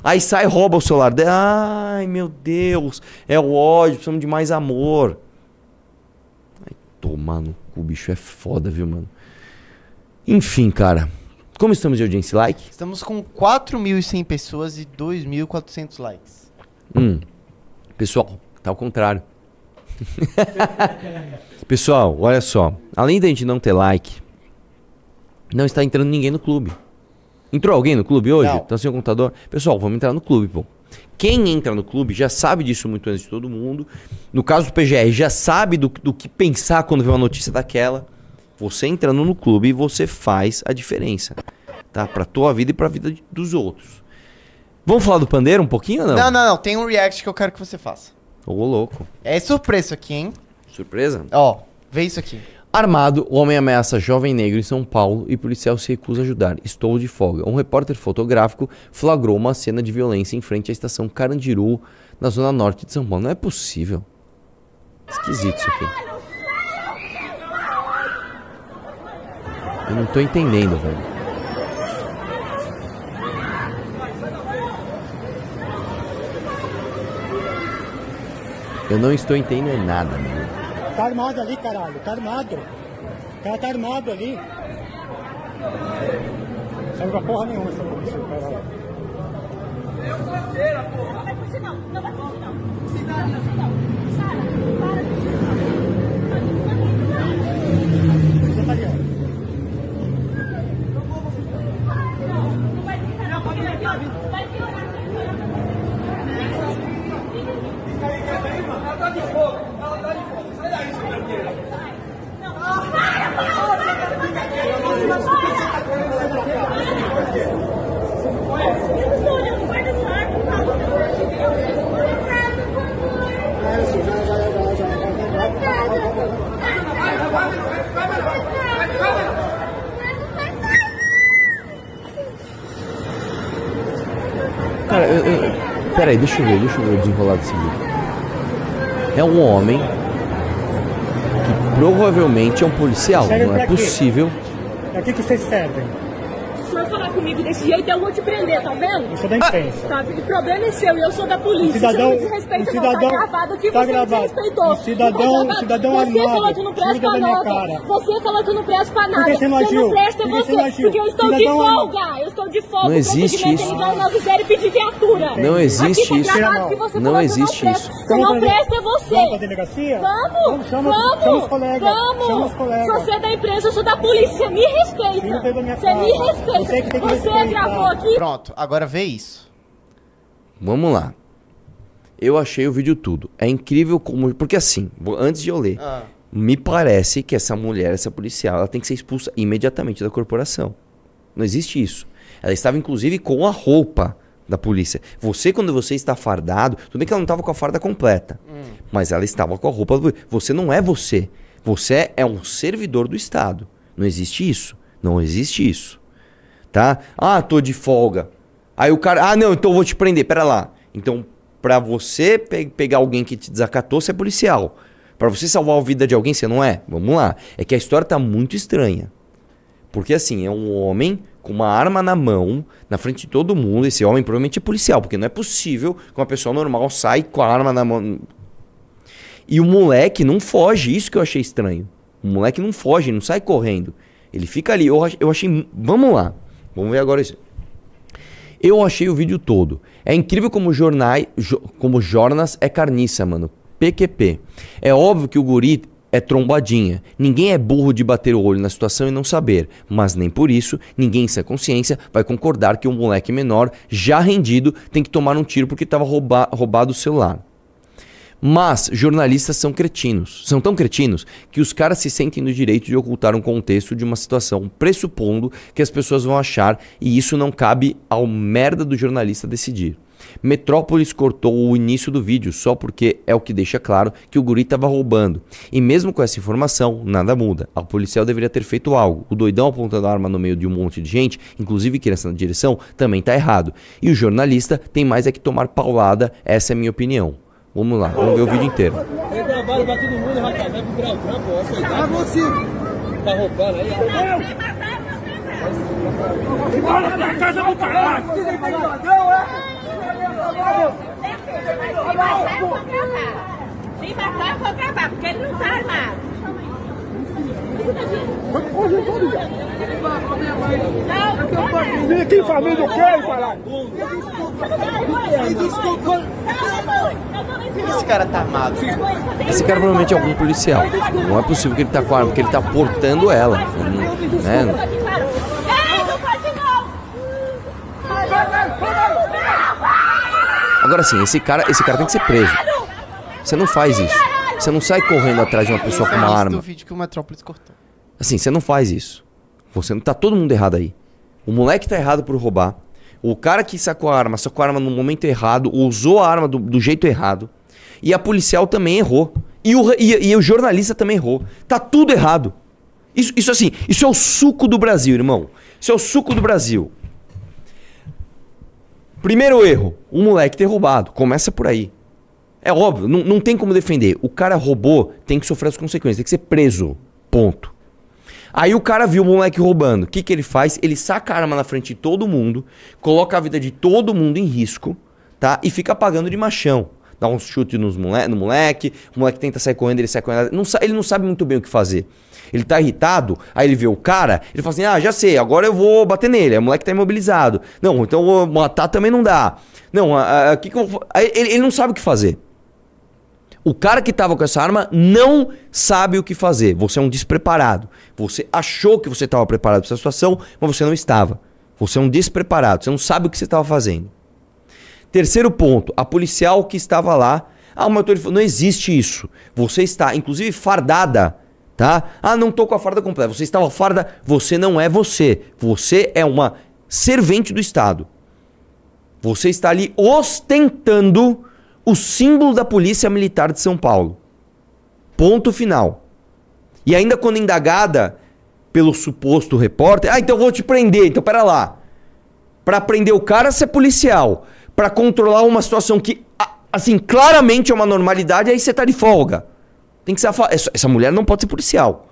Aí sai rouba o celular. Ai, meu Deus, é o ódio, precisamos de mais amor. Ai, tomar no cu, bicho, é foda, viu, mano? Enfim, cara. Como estamos de audiência like? Estamos com 4.100 pessoas e 2.400 likes. Hum. Pessoal, tá ao contrário. Pessoal, olha só. Além da gente não ter like, Não está entrando ninguém no clube. Entrou alguém no clube hoje? Não. Então, sem o computador. Pessoal, vamos entrar no clube, pô. Quem entra no clube já sabe disso muito antes de todo mundo. No caso do PGR, já sabe do, do que pensar quando vê uma notícia daquela. Você entrando no clube, você faz a diferença. Tá? Pra tua vida e pra vida de- dos outros. Vamos falar do pandeiro um pouquinho ou não? Não, não, não. Tem um react que eu quero que você faça. Ô, louco. É surpresa isso aqui, hein? Surpresa? Ó, vê isso aqui. Armado, o homem ameaça jovem negro em São Paulo e policial se recusa a ajudar. Estou de folga. Um repórter fotográfico flagrou uma cena de violência em frente à estação Carandiru, na zona norte de São Paulo. Não é possível. Esquisito isso aqui. Eu não tô entendendo, velho. Eu não estou entendendo nada, mano. Tá armado ali, caralho. Tá armado. O cara tá armado ali. Serve pra porra nenhuma essa polícia, caralho. Não vai fugir não, não vai fugir não. Não, não, não. Sara, para de fugir não. Já tá ali, ó. Não vai ficar não, vai piorar, vai piorar. Eu estou olhando, guarda essa arma, por favor, pelo amor de Deus. Obrigada, por favor. Cara, eu, eu, peraí, deixa eu ver, deixa eu ver o desenrolar desse vídeo. É um homem que provavelmente é um policial. Não é possível. Pra que que vocês servem? Senhor falar comigo desse jeito, eu vou te prender, tá vendo? Eu sou da imprensa. Tá, o problema é seu e eu sou da polícia. Cidadão- você não desrespeita, um não. cidadão- Tá gravado aqui, tá você gravado. me desrespeitou. Cidadão- tá cidadão Você armado. falou que não presta pra nada. cara. Você falou que não presta pra nada. Por que você não Quem agiu? não presta é Por que você você. não agiu? Porque eu estou de Cidadão armado. folga. Eu estou de folga. Não existe isso. é ligar o 90 e pedir viatura. Não existe aqui tá isso. que você Não que existe não isso. Você não presta é você. Vamos pra delegacia? Vamos, vamos, chama os colegas. vamos. Chama os Se você é da imprensa, eu sou da polícia. Me respeita. Você me respeita. Você que tem que Você gravou aqui. Pronto, agora vê isso. Vamos lá. Eu achei o vídeo tudo. É incrível como. Porque assim, vou- antes de eu ler, Ah. me parece que essa mulher, essa policial, ela tem que ser expulsa imediatamente da corporação. Não existe isso. Ela estava, inclusive, com a roupa da polícia. Você, quando você está fardado, tudo bem que ela não estava com a farda completa, mas ela estava com a roupa. do- Você não é você. Você é um servidor do Estado. Não existe isso. Não existe isso. Tá? Ah, tô de folga. Aí o cara, ah, não, então eu vou te prender. Pera lá. Então, pra você pe- pegar alguém que te desacatou, você é policial. Pra você salvar a vida de alguém, você não é? Vamos lá. É que a história tá muito estranha. Porque assim, é um homem com uma arma na mão, na frente de todo mundo. Esse homem provavelmente é policial, porque não é possível que uma pessoa normal sai com a arma na mão. E o moleque não foge, isso que eu achei estranho. O moleque não foge, não sai correndo. Ele fica ali. Eu, eu achei. Vamos lá. Vamos ver agora isso. Eu achei o vídeo todo. É incrível como jornais, jo- como Jornas é carniça, mano. PQP. É óbvio que o guri é trombadinha. Ninguém é burro de bater o olho na situação e não saber. Mas nem por isso, ninguém sem consciência vai concordar que um moleque menor, já rendido, tem que tomar um tiro porque estava rouba roubado o celular. Mas jornalistas são cretinos. São tão cretinos que os caras se sentem no direito de ocultar um contexto de uma situação, pressupondo que as pessoas vão achar, e isso não cabe ao merda do jornalista decidir. Metrópolis cortou o início do vídeo só porque é o que deixa claro que o guri estava roubando. E mesmo com essa informação, nada muda. A policial deveria ter feito algo. O doidão apontando a arma no meio de um monte de gente, inclusive criança na direção, também tá errado. E o jornalista tem mais é que tomar paulada, essa é a minha opinião. Vamos lá, vamos ver o vídeo inteiro. Tem trabalho pra todo mundo, rapaz. Vai procurar o trampo, ó. Aceitar. você. Tá roubando aí, Bora pra casa do caralho! Eu vou gravar. Se matar, eu vou gravar, porque ele não tá armado. Não, Vem aqui, família, o quê, caralho? Esse cara tá armado. Esse cara provavelmente é algum policial. Não é possível que ele tá com a arma, porque ele tá portando ela. né? Não não! Agora sim, esse cara, esse cara tem que ser preso. Você não faz isso. Você não sai correndo atrás de uma pessoa com uma do arma. vídeo que o Metrópolis cortou. Assim, você não faz isso. Você não tá todo mundo errado aí. O moleque tá errado por roubar. O cara que sacou a arma, sacou a arma no momento errado, usou a arma do, do jeito errado. E a policial também errou. E o, e, e o jornalista também errou. Tá tudo errado. Isso, isso assim, isso é o suco do Brasil, irmão. Isso é o suco do Brasil. Primeiro erro, o moleque ter roubado. Começa por aí. É óbvio, não, não tem como defender. O cara roubou, tem que sofrer as consequências, tem que ser preso. Ponto. Aí o cara viu o moleque roubando. O que, que ele faz? Ele saca a arma na frente de todo mundo, coloca a vida de todo mundo em risco, tá? E fica pagando de machão. Dá um chute nos mole no moleque, o moleque tenta sair correndo, ele sai correndo. Não ele não sabe muito bem o que fazer. Ele tá irritado, aí ele vê o cara, ele fala assim: ah, já sei, agora eu vou bater nele. O moleque tá imobilizado. Não, então matar também não dá. Não, a- que que eu vou... Ele, ele não sabe o que fazer. O cara que tava com essa arma não sabe o que fazer. Você é um despreparado. Você achou que você estava preparado para essa situação, mas você não estava. Você é um despreparado. Você não sabe o que você estava fazendo. Terceiro ponto, a policial que estava lá. Ah, o motor não existe isso. Você está, inclusive, fardada, tá? Ah, não tô com a farda completa. Você estava farda. Você não é você. Você é uma servente do Estado. Você está ali ostentando o símbolo da Polícia Militar de São Paulo. Ponto final. E ainda quando indagada pelo suposto repórter, ah, então vou te prender. Então pera lá. Pra prender o cara, você é policial. Pra controlar uma situação que, assim, claramente é uma normalidade, aí você tá de folga. Tem que ser afa- essa mulher não pode ser policial.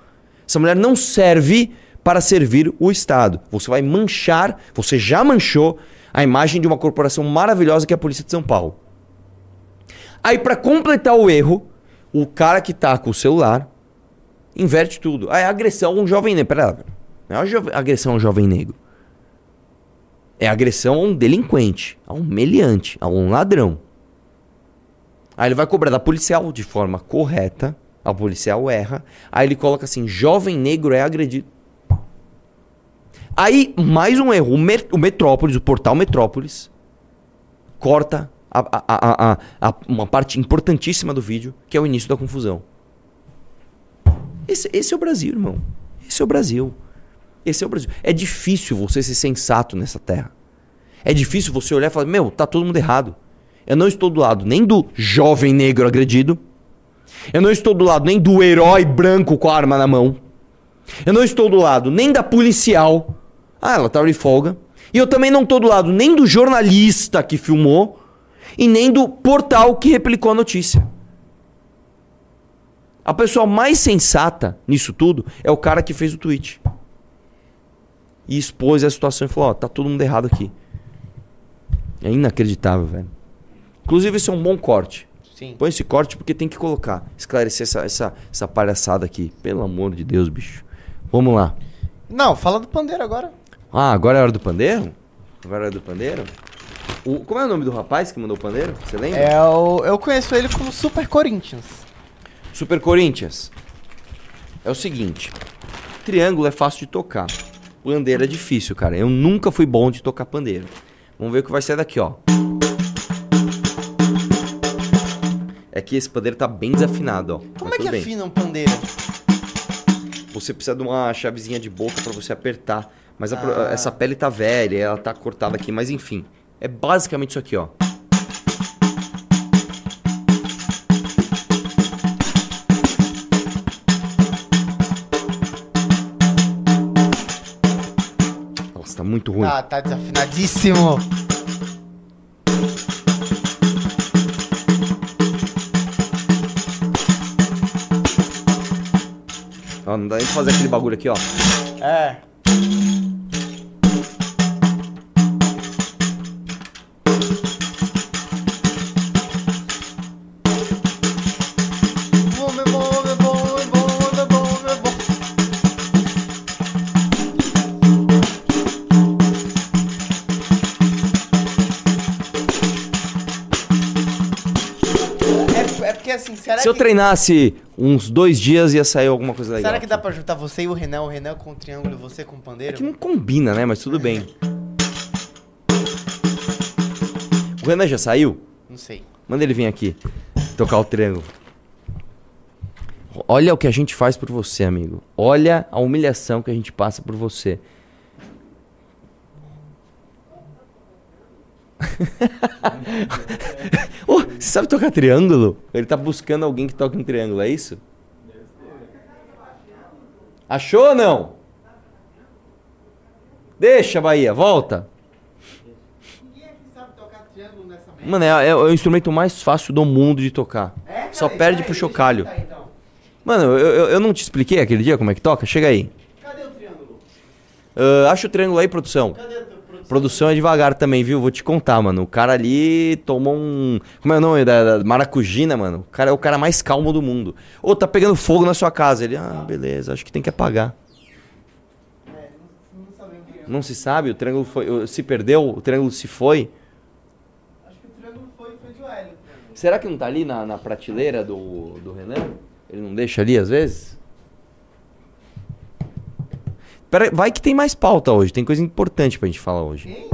Essa mulher não serve para servir o Estado. Você vai manchar, você já manchou a imagem de uma corporação maravilhosa que é a Polícia de São Paulo. Aí, pra completar o erro, o cara que tá com o celular inverte tudo. É agressão a um jovem negro. Pera lá. Não é agressão a um jovem negro. É agressão a um delinquente, a um meliante, a um ladrão. Aí ele vai cobrar da policial de forma correta. A policial erra. Aí ele coloca assim: jovem negro é agredido. Aí, mais um erro. O Metrópolis, o portal Metrópolis, corta a- a- a- uma parte importantíssima do vídeo, que é o início da confusão. Esse, esse é o Brasil, irmão. Esse é o Brasil. Esse é o Brasil. É difícil você ser sensato nessa terra. É difícil você olhar e falar: Meu, tá todo mundo errado. Eu não estou do lado nem do jovem negro agredido. Eu não estou do lado nem do herói branco com a arma na mão. Eu não estou do lado nem da policial. Ah, ela tava de folga. E eu também não estou do lado nem do jornalista que filmou e nem do portal que replicou a notícia. A pessoa mais sensata nisso tudo é o cara que fez o tweet. E expôs a situação e falou: Ó, tá todo mundo errado aqui. É inacreditável, velho. Inclusive, esse é um bom corte. Sim. Põe esse corte porque tem que colocar. Esclarecer essa, essa, essa palhaçada aqui. Pelo amor de Deus, bicho. Vamos lá. Não, fala do pandeiro agora. Ah, agora é hora do pandeiro? Agora é hora do pandeiro? O, como é o nome do rapaz que mandou o pandeiro? Você lembra? É o, eu conheço ele como Super Corinthians. Super Corinthians. É o seguinte: triângulo é fácil de tocar. Pandeiro é difícil, cara. Eu nunca fui bom de tocar pandeiro. Vamos ver o que vai sair daqui, ó. É que esse pandeiro tá bem desafinado, ó. Como Mas é que bem. afina um pandeiro? Você precisa de uma chavezinha de boca pra você apertar. Mas a Ah. essa pele tá velha, ela tá cortada aqui, mas enfim. É basicamente isso aqui, ó. Nossa, tá muito ruim. Ah, tá desafinadíssimo. Ó, não dá nem pra fazer aquele bagulho aqui, ó. É. Se eu que- treinasse uns dois dias, ia sair alguma coisa legal. Será que dá pra juntar você e o Renan? O Renan com o triângulo e você com o É pandeiro? que não combina, né? Mas tudo bem. O Renan já saiu? Não sei. Manda ele vir aqui. Tocar o triângulo. Olha o que a gente faz por você, amigo. Olha a humilhação que a gente passa por você. Ô, você sabe tocar triângulo? Ele tá buscando alguém que toque um triângulo, é isso? Achou ou não? Deixa, Bahia, volta. Mano, é, é o instrumento mais fácil do mundo de tocar. É, Só perde pro chocalho. então. Mano, eu, eu, eu não te expliquei aquele dia como é que toca? Chega aí. Cadê o triângulo? Ah, acha o triângulo aí, produção. Cadê tua produção? É devagar também, viu? Vou te contar, mano. O cara ali tomou um. Como é o nome da, da maracujina, mano? O cara é o cara mais calmo do mundo. Ô, tá pegando fogo na sua casa. Ele, ah, beleza, acho que tem que apagar. É, não, triângulo. Não se sabe, o triângulo foi, se perdeu, o triângulo se foi. Acho que o triângulo foi, foi de Hélio. Será que não tá ali na, na prateleira do, do Renan? Ele não deixa ali às vezes? Pera, vai que tem mais pauta hoje, tem coisa importante pra gente falar hoje.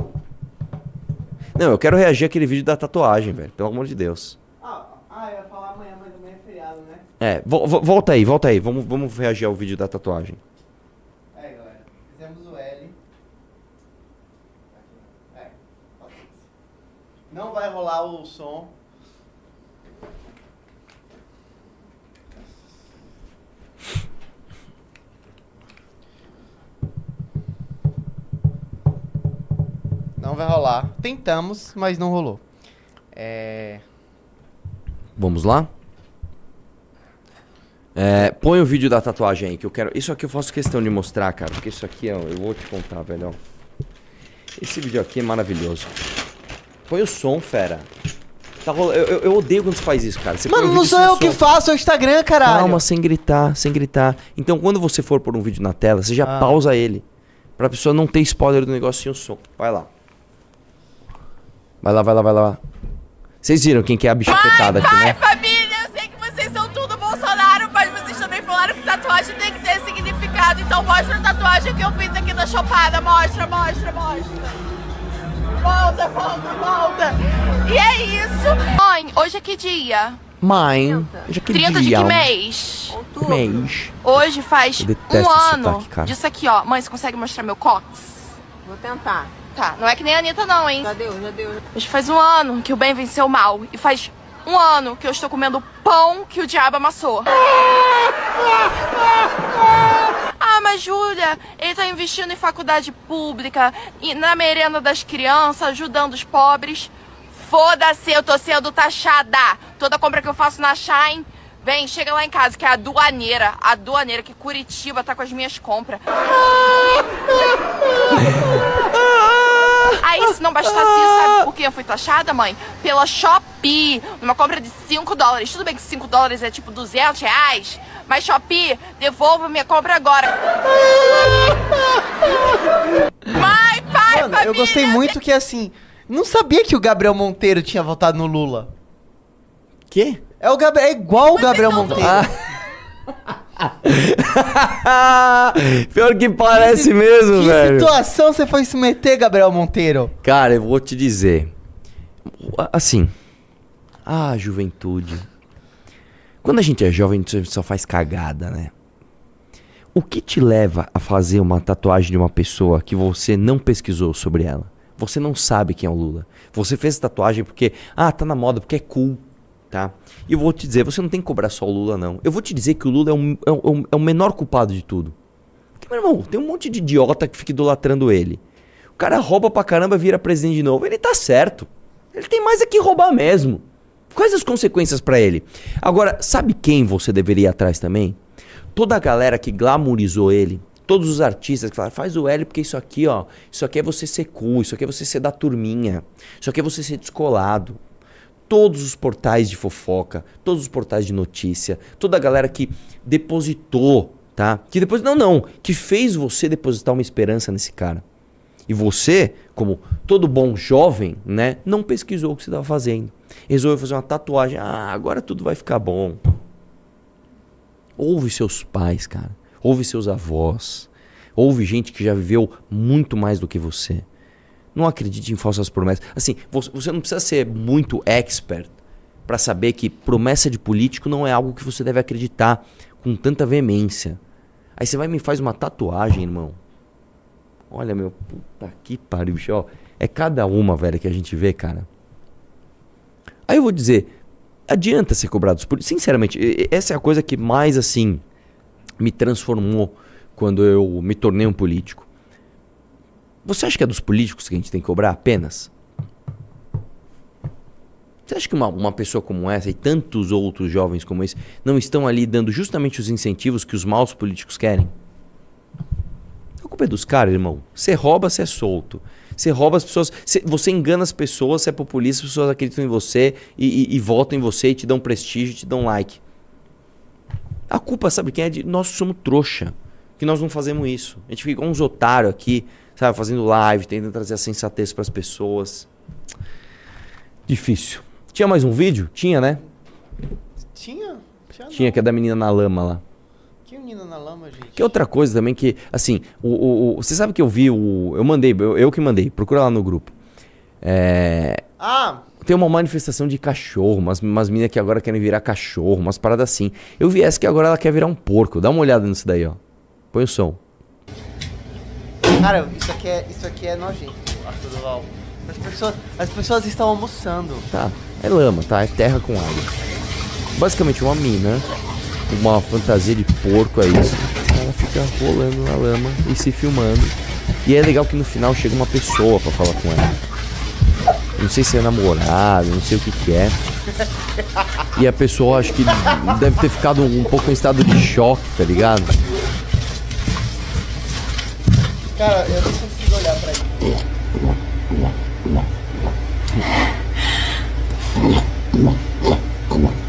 Não, eu quero reagir àquele vídeo da tatuagem, velho, pelo amor de Deus. Ah, ah, eu ia falar amanhã, mas amanhã é feriado, né? É, vo- vo- volta aí, volta aí, vamos, vamos reagir ao vídeo da tatuagem. É, galera. Fizemos o L. É. Não vai rolar o som. Não vai rolar. Tentamos, mas não rolou. É. Vamos lá? É, põe o vídeo da tatuagem aí, que eu quero. Isso aqui eu faço questão de mostrar, cara, porque isso aqui, ó, eu vou te contar, velho. Esse vídeo aqui é maravilhoso. Põe o som, fera. Tá rola- eu, eu- eu odeio quando você faz isso, cara. Você Mano, não sou eu som. que faço, é o Instagram, caralho. Calma, sem gritar, sem gritar. Então, quando você for pôr um vídeo na tela, você já Ah. pausa ele. Pra pessoa não ter spoiler do negócio sem o som. Vai lá. Vai lá, vai lá, vai lá. Vocês viram quem que é a bicha afetada aqui, Pai, né? família, eu sei que vocês são tudo Bolsonaro, mas vocês também falaram que tatuagem tem que ter significado. Então mostra a tatuagem que eu fiz aqui na chopada. Mostra, mostra, mostra. Volta, volta, volta. E é isso. Mãe, hoje é que dia? Mãe, já que 30 de dia, que um mês? mês. Hoje faz um ano sotaque, cara. disso aqui, ó. Mãe, você consegue mostrar meu cox? Vou tentar. Tá, não é que nem a Anitta não, hein? Já deu, já deu. Hoje faz um ano que o bem venceu o mal. E faz um ano que eu estou comendo pão que o diabo amassou. Ah, mas Júlia, ele tá investindo em faculdade pública, e na merenda das crianças, ajudando os pobres. Foda-se, eu tô sendo taxada. Toda compra que eu faço na Shine, vem, chega lá em casa, que é a aduaneira. A aduaneira que Curitiba tá com as minhas compras. Aí, se não bastasse isso, sabe por que eu fui taxada, mãe? Pela Shopee, numa compra de 5 dólares. Tudo bem que 5 dólares é tipo 200 reais, mas Shopee, devolva minha compra agora. Mãe, pai, Mano, família, eu gostei muito que assim. Não sabia que o Gabriel Monteiro tinha votado no Lula. Quê? É, o Gabriel, é igual o Gabriel Monteiro. Pior que parece mesmo, que velho. situação você foi se meter, Gabriel Monteiro? Cara, eu vou te dizer. Assim. Ah, juventude. Quando a gente é jovem, a gente só faz cagada, né? O que te leva a fazer uma tatuagem de uma pessoa que você não pesquisou sobre ela? Você não sabe quem é o Lula. Você fez essa tatuagem porque, ah, tá na moda, porque é cool, tá? E eu vou te dizer, você não tem que cobrar só o Lula, não. Eu vou te dizer que o Lula é, um, é, um, é o menor culpado de tudo. Porque, meu irmão, tem um monte de idiota que fica idolatrando ele. O cara rouba pra caramba, vira presidente de novo. Ele tá certo. Ele tem mais é que roubar mesmo. Quais as consequências pra ele? Agora, sabe quem você deveria ir atrás também? Toda a galera que glamourizou ele, todos os artistas que falaram, faz o L porque isso aqui, ó, isso aqui é você ser cool, isso aqui é você ser da turminha, isso aqui é você ser descolado. Todos os portais de fofoca, todos os portais de notícia, toda a galera que depositou, tá? Que depois, não, não, que fez você depositar uma esperança nesse cara. E você, como todo bom jovem, né, não pesquisou o que você estava fazendo. resolveu fazer uma tatuagem. Ah, agora tudo vai ficar bom. Ouve seus pais, cara. Ouve seus avós. Ouve gente que já viveu muito mais do que você. Não acredite em falsas promessas. Assim, vo- você não precisa ser muito expert para saber que promessa de político não é algo que você deve acreditar com tanta veemência. Aí você vai e me faz uma tatuagem, irmão. Olha, meu, puta que pariu, bicho. Ó, é cada uma, velho, que a gente vê, cara. Aí eu vou dizer, adianta ser cobrado dos políticos. Sinceramente, essa é a coisa que mais, assim, me transformou quando eu me tornei um político. Você acha que é dos políticos que a gente tem que cobrar apenas? Você acha que uma, uma pessoa como essa e tantos outros jovens como esse não estão ali dando justamente os incentivos que os maus políticos querem? A culpa é dos caras, irmão. Você rouba, você é solto. Você rouba as pessoas. cê- você engana as pessoas, você é populista, as pessoas acreditam em você e, e- e votam em você e te dão prestígio, te dão like. A culpa, sabe quem é? De nós somos trouxa. Que nós não fazemos isso. A gente fica uns otários aqui, sabe, fazendo live, tentando trazer a sensatez para as pessoas. Difícil. Tinha mais um vídeo? Tinha, né? Tinha? Tinha, Tinha, que é da menina na lama lá. Que menina na lama, gente. Que outra coisa também que, assim, o, o- o- você sabe que eu vi o. Eu mandei, eu, eu que mandei, procura lá no grupo. É, Ah, tem uma manifestação de cachorro, umas, umas meninas que agora querem virar cachorro, umas paradas assim. Eu vi essa que agora ela quer virar um porco. Dá uma olhada nisso daí, ó. Põe o som. Cara, isso aqui é, isso aqui é nojento, Arthur Duval. As pessoas, as pessoas estão almoçando. Tá, é lama, tá? É terra com água. Basicamente uma mina, uma fantasia de porco, é isso. Ela fica rolando na lama e se filmando. E é legal que no final chega uma pessoa pra falar com ela. Não sei se é namorado, não sei o que que é. E a pessoa acho que deve ter ficado um pouco em estado de choque, tá ligado? Cara, eu não consigo olhar pra isso.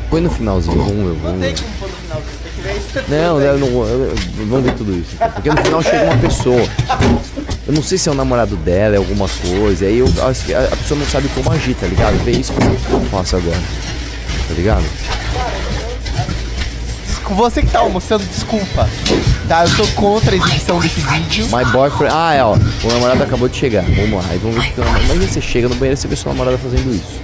Põe no finalzinho, vamos ver. Não Vamos tem ver. como pôr no finalzinho, tem que ver isso Não, não, não, vamos ver tudo isso. Porque no final chega uma pessoa. Eu não sei se é o namorado dela, é alguma coisa. Aí eu acho que a a pessoa não sabe como agir, tá ligado? Vê isso fala o que eu faço agora? Tá ligado? Você que tá almoçando, desculpa. Tá, eu sou contra a exibição desse vídeo. My boyfriend. Ah, é, ó. O namorado acabou de chegar. Vamos lá. Aí vamos ver o que o namorado. Imagina você chega no banheiro e você vê sua namorada fazendo isso.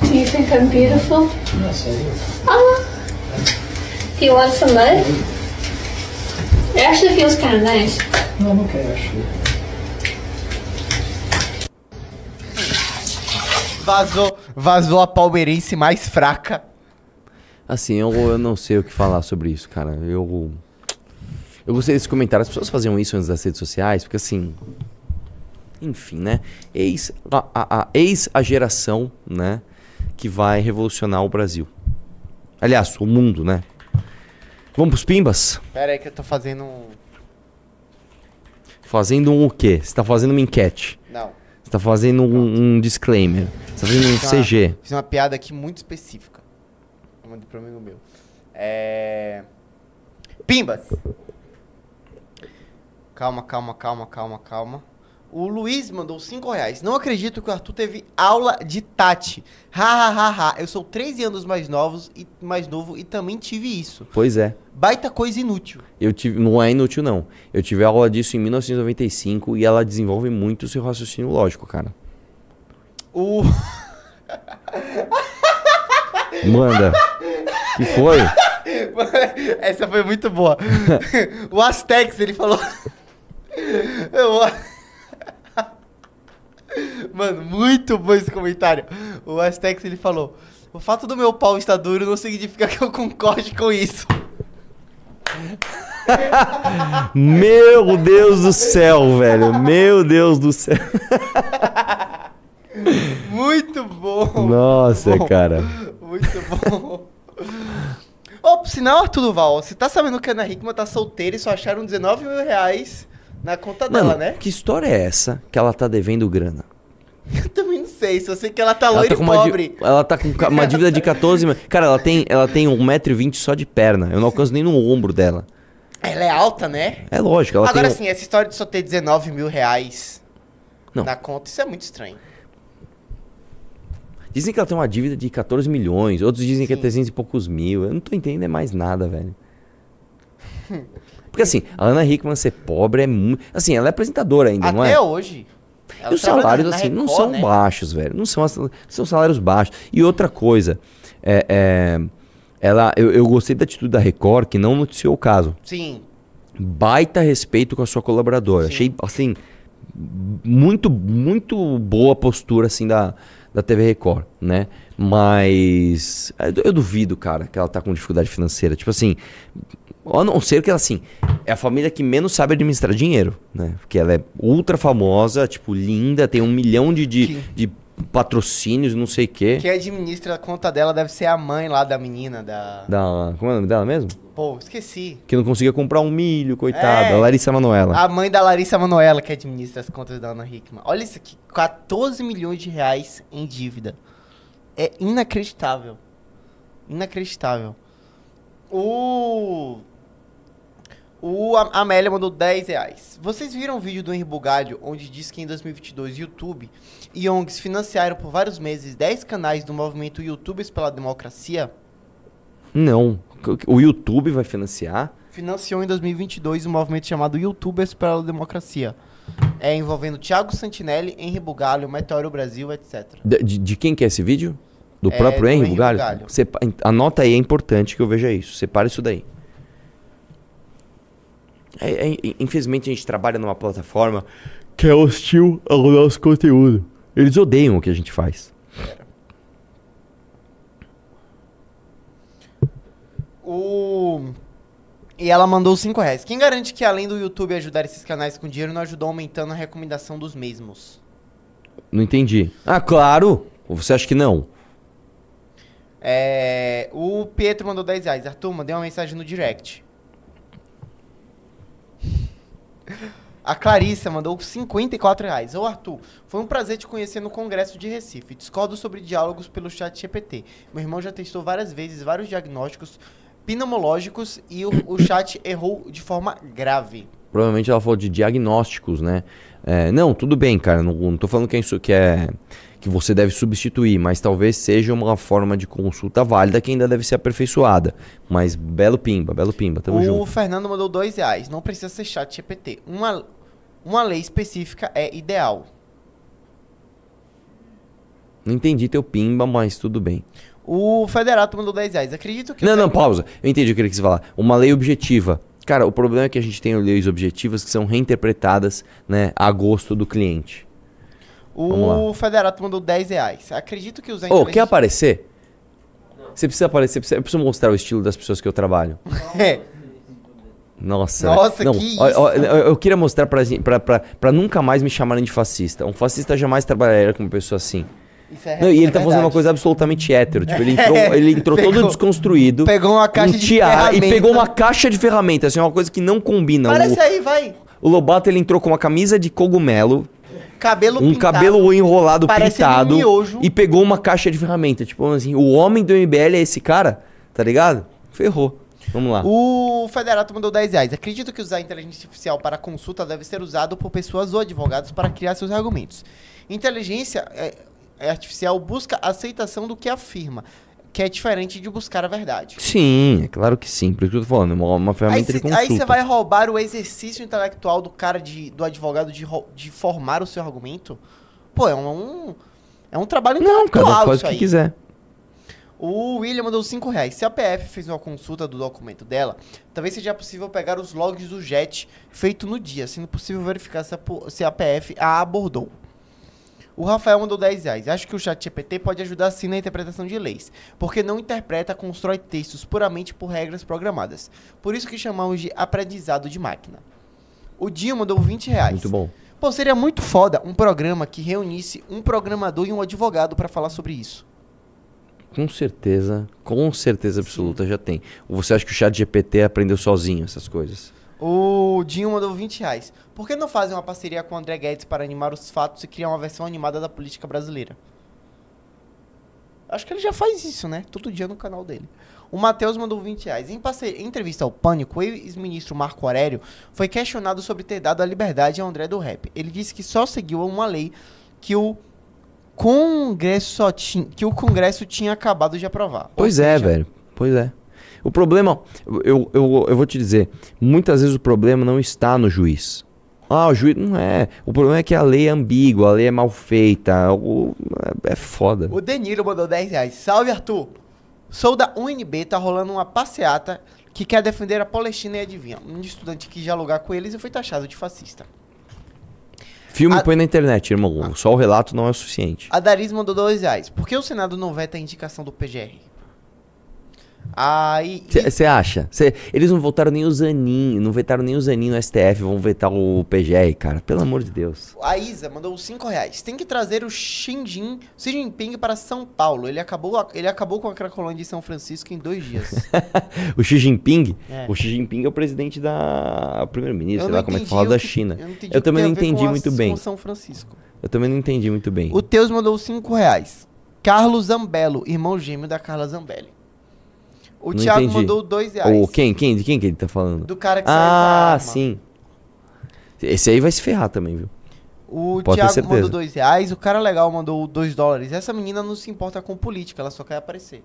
Do you think I'm beautiful? Oh. Do you want some mud? It actually feels kind of nice. Não, não quero, acho. Vazou, vazou a palmeirense mais fraca. Assim, eu, eu não sei o que falar sobre isso, cara. Eu. Eu gostei desse comentário. As pessoas faziam isso antes das redes sociais, porque assim. Enfim, né? Eis a, a, a- eis a geração, né? Que vai revolucionar o Brasil. Aliás, o mundo, né? Vamos pros pimbas? Pera aí que eu tô fazendo um... Fazendo um o quê? Você tá fazendo uma enquete. Não. Tá fazendo um, um disclaimer. Você tá fazendo um Fiz uma- CG. Fiz uma piada aqui muito específica. Eu mandei pro amigo meu. É... Pimbas. Calma, calma, calma, calma, calma. O Luiz mandou 5 reais. Não acredito que o Arthur teve aula de Tati. Ha, ha, ha, ha. Eu sou 13 anos mais novos e mais novo e também tive isso. Pois é. Baita coisa inútil. Eu tive, não é inútil, não. Eu tive aula disso em 1995 e ela desenvolve muito o seu raciocínio lógico, cara. O... Manda. que foi? Essa foi muito boa. o Astex, ele falou. Eu- Mano, muito bom esse comentário. O Astex, ele falou: O fato do meu pau estar duro não significa que eu concorde com isso. Meu Deus do céu, velho. Meu Deus do céu. Muito bom. Nossa, Bom, cara. Muito bom. Ô, por sinal, Arthur Duval, você tá sabendo que a Ana Hickman tá solteira e só acharam 19 mil reais na conta dela, Mano, né? que história é essa que ela tá devendo grana? Eu também não sei, só sei que ela tá Ela loira tá, e di- pobre. ela tá com uma dívida de 14 mil. Cara, ela tem, ela tem 1,20m só de perna. Eu não alcanço nem no ombro dela. Ela é alta, né? É lógico, ela Agora tem... sim, essa história de só ter 19 mil reais Não. na conta, isso é muito estranho. Dizem que ela tem uma dívida de 14 milhões, outros dizem que é Sim. 300 e poucos mil. Eu não tô entendendo é mais nada, velho. Porque assim, a Ana Hickman ser pobre é muito. Assim, ela é apresentadora ainda, não é? Até hoje. Ela E os salários, assim, não Record, são né? baixos, velho. Não são, são salários baixos. E outra coisa, é, é, ela, eu, eu gostei da atitude da Record, que não noticiou o caso. Sim. Baita respeito com a sua colaboradora. Sim. Achei, assim, muito, muito boa postura, assim, da, da TV Record, né? Mas eu, eu duvido, cara, que ela tá com dificuldade financeira. Tipo assim, a não ser que ela, assim, é a família que menos sabe administrar dinheiro, né? Porque ela é ultra famosa, tipo, linda, tem um milhão de, de, de patrocínios, não sei o quê. Quem administra a conta dela deve ser a mãe lá da menina, da... Da, como é o nome dela mesmo? Pô, esqueci. Que não conseguia comprar um milho, coitada. É. Larissa Manoela. A mãe da Larissa Manoela que administra as contas da Ana Hickman. Olha isso aqui, 14 milhões de reais em dívida. É inacreditável. Inacreditável. O... O A- Amélia mandou 10 reais. Vocês viram o vídeo do Henri Bugalho, onde diz que em 2022 YouTube e ONGs financiaram por vários meses 10 canais do movimento YouTubers pela Democracia? Não. O YouTube vai financiar? financiou em 2022 um movimento chamado YouTubers pela Democracia. É envolvendo Thiago Santinelli, Henri Bugalho, Meteoro Brasil, etc. De, de- quem que é esse vídeo? Do É, próprio do Henry Bugalho? Bugalho. Sepa- anota aí, é importante que eu veja isso. Separa isso daí. É- é- infelizmente a gente trabalha numa plataforma que é hostil ao nosso conteúdo. Eles odeiam o que a gente faz. O... E ela mandou 5 reais. Quem garante que além do YouTube ajudar esses canais com dinheiro, não ajudou aumentando a recomendação dos mesmos? Não entendi. Ah, claro! Ou você acha que não? É... O Pietro mandou 10 reais. Arthur, mandei uma mensagem no direct. A Clarissa mandou 54 reais. Ô Arthur, foi um prazer te conhecer no Congresso de Recife. Discordo sobre diálogos pelo chat GPT. Meu irmão já testou várias vezes vários diagnósticos pneumológicos e o, o chat errou de forma grave. Provavelmente ela falou de diagnósticos, né? É, não, tudo bem, cara. Não, não tô falando que é isso que é que você deve substituir, mas talvez seja uma forma de consulta válida que ainda deve ser aperfeiçoada. Mas belo pimba, belo pimba, tamo o junto. Fernando mandou 2 reais. Não precisa ser chat GPT. Uma, uma lei específica é ideal. Não entendi teu pimba, mas tudo bem. O Federato mandou 10 reais. Acredito que... Não, o não, pausa. Eu entendi o que ele quis falar. Uma lei objetiva. Cara, o problema é que a gente tem leis objetivas que são reinterpretadas, né, a gosto do cliente. O Federato mandou 10 reais. Acredito que os Ô, quer aparecer? Você precisa aparecer, precisa- eu preciso mostrar o estilo das pessoas que eu trabalho. É. Nossa, Nossa, não, que ó, isso? ó, eu, queria mostrar pra, pra, pra, pra nunca mais me chamarem de fascista. Um fascista jamais trabalharia com uma pessoa assim. Isso é- Não, e ele é tá fazendo uma verdade. coisa absolutamente hétero. Tipo, ele entrou, ele entrou todo Pegou- desconstruído. pegou uma caixa um de tiara E pegou uma caixa de ferramentas. Assim, uma coisa que não combina. Parece O, aí, vai. o Lobato, ele entrou com uma camisa de cogumelo, Cabelo um pintado. cabelo enrolado, pintado. um. E pegou uma caixa de ferramenta. Tipo assim, o homem do MBL é esse cara, tá ligado? Ferrou. Vamos lá. O Federato mandou 10 reais. Acredito que usar a inteligência artificial para consulta deve ser usado por pessoas ou advogados para criar seus argumentos. Inteligência é, é artificial busca aceitação do que afirma, que é diferente de buscar a verdade. Sim, é claro que sim. Por isso que eu tô falando, é uma, uma Aí ferramenta de consulta. você vai roubar o exercício intelectual do cara, de, do advogado, de, de formar o seu argumento? Pô, é um, é um trabalho Não, intelectual cara, faz isso o que aí. quiser. O William mandou 5 reais. Se a PF fez uma consulta do documento dela, talvez seja possível pegar os logs do JET feito no dia, sendo possível verificar se a, se a PF a abordou. O Rafael mandou 10 reais. Acho que o chat GPT pode ajudar sim na interpretação de leis, porque não interpreta, constrói textos puramente por regras programadas. Por isso que chamamos de aprendizado de máquina. O Dinho mandou 20 reais. Muito bom. Pô, seria muito foda um programa que reunisse um programador e um advogado pra falar sobre isso. Com certeza, com certeza absoluta já tem. Ou você acha que o chat GPT aprendeu sozinho essas coisas? O Dinho mandou 20 reais. Por que não fazem uma parceria com o André Guedes para animar os fatos e criar uma versão animada da política brasileira? Acho que ele já faz isso, né? Todo dia no canal dele. O Matheus mandou 20 reais. Em, em entrevista ao Pânico, o ex-ministro Marco Aurélio foi questionado sobre ter dado a liberdade a André do Rap. Ele disse que só seguiu uma lei que o Congresso tinha, que o Congresso tinha acabado de aprovar. Pois é, seja, velho. Pois é. O problema, eu, eu, eu vou te dizer, muitas vezes o problema não está no juiz. Ah, o juiz não é. O problema é que a lei é ambígua, a lei é mal feita. O, é foda. O Deniro mandou 10 reais. Salve, Arthur. Sou da UNB, tá rolando uma passeata que quer defender a Palestina e adivinha. Um estudante quis dialogar com eles e foi taxado de fascista. Filme A- põe na internet, irmão. Só o relato não é o suficiente. A Daris mandou 2 reais. Por que o Senado não veta a indicação do PGR? Aí. Você acha? Cê- eles não votaram nem o Zanin, não vetaram nem o Zanin no STF, vão vetar o PGR, cara. Pelo amor de Deus. A Isa mandou 5 reais. Tem que trazer o Xi Jin- Xi Jinping para São Paulo. Ele acabou, ele acabou com a Cracolândia de São Francisco em dois dias. o Xi Jinping, É. o Xi Jinping é o presidente da. o primeiro-ministro, sei lá como é que fala, da que- China. eu não entendi Eu, também não a entendi a- muito com bem. São Francisco. Eu também não entendi muito bem. O Teus mandou 5 reais. Carlos Zambello, irmão gêmeo da Carla Zambelli. O Não Thiago entendi. mandou 2 reais. O quem? Quem? De quem que ele tá falando? Do cara que saiu Ah, sim. Esse aí vai se ferrar também, viu? O Pode Thiago mandou 2 reais. O cara legal mandou 2 dólares. Essa menina não se importa com política, ela só quer aparecer.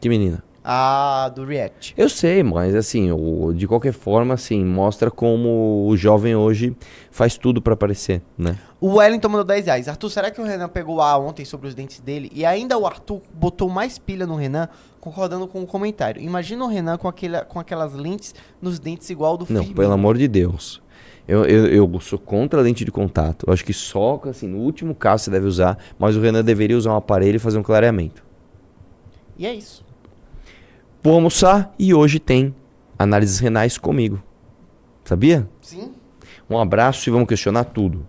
Que menina. Ah, do React. Eu sei, mas assim, o- de qualquer forma, assim, mostra como o jovem hoje faz tudo pra aparecer, né? O Wellington mandou 10 reais. Arthur, será que o Renan pegou A ontem sobre os dentes dele? E ainda o Arthur botou mais pilha no Renan, concordando com o comentário. Imagina o Renan com, aquele, com aquelas lentes nos dentes igual do Não, Firmino. pelo amor de Deus. Eu, eu, eu sou contra a lente de contato. Eu acho que só, assim, no último caso você deve usar, mas o Renan deveria usar um aparelho e fazer um clareamento. E é isso. Vou almoçar e hoje tem análises renais comigo. Sabia? Sim. Um abraço e vamos questionar tudo.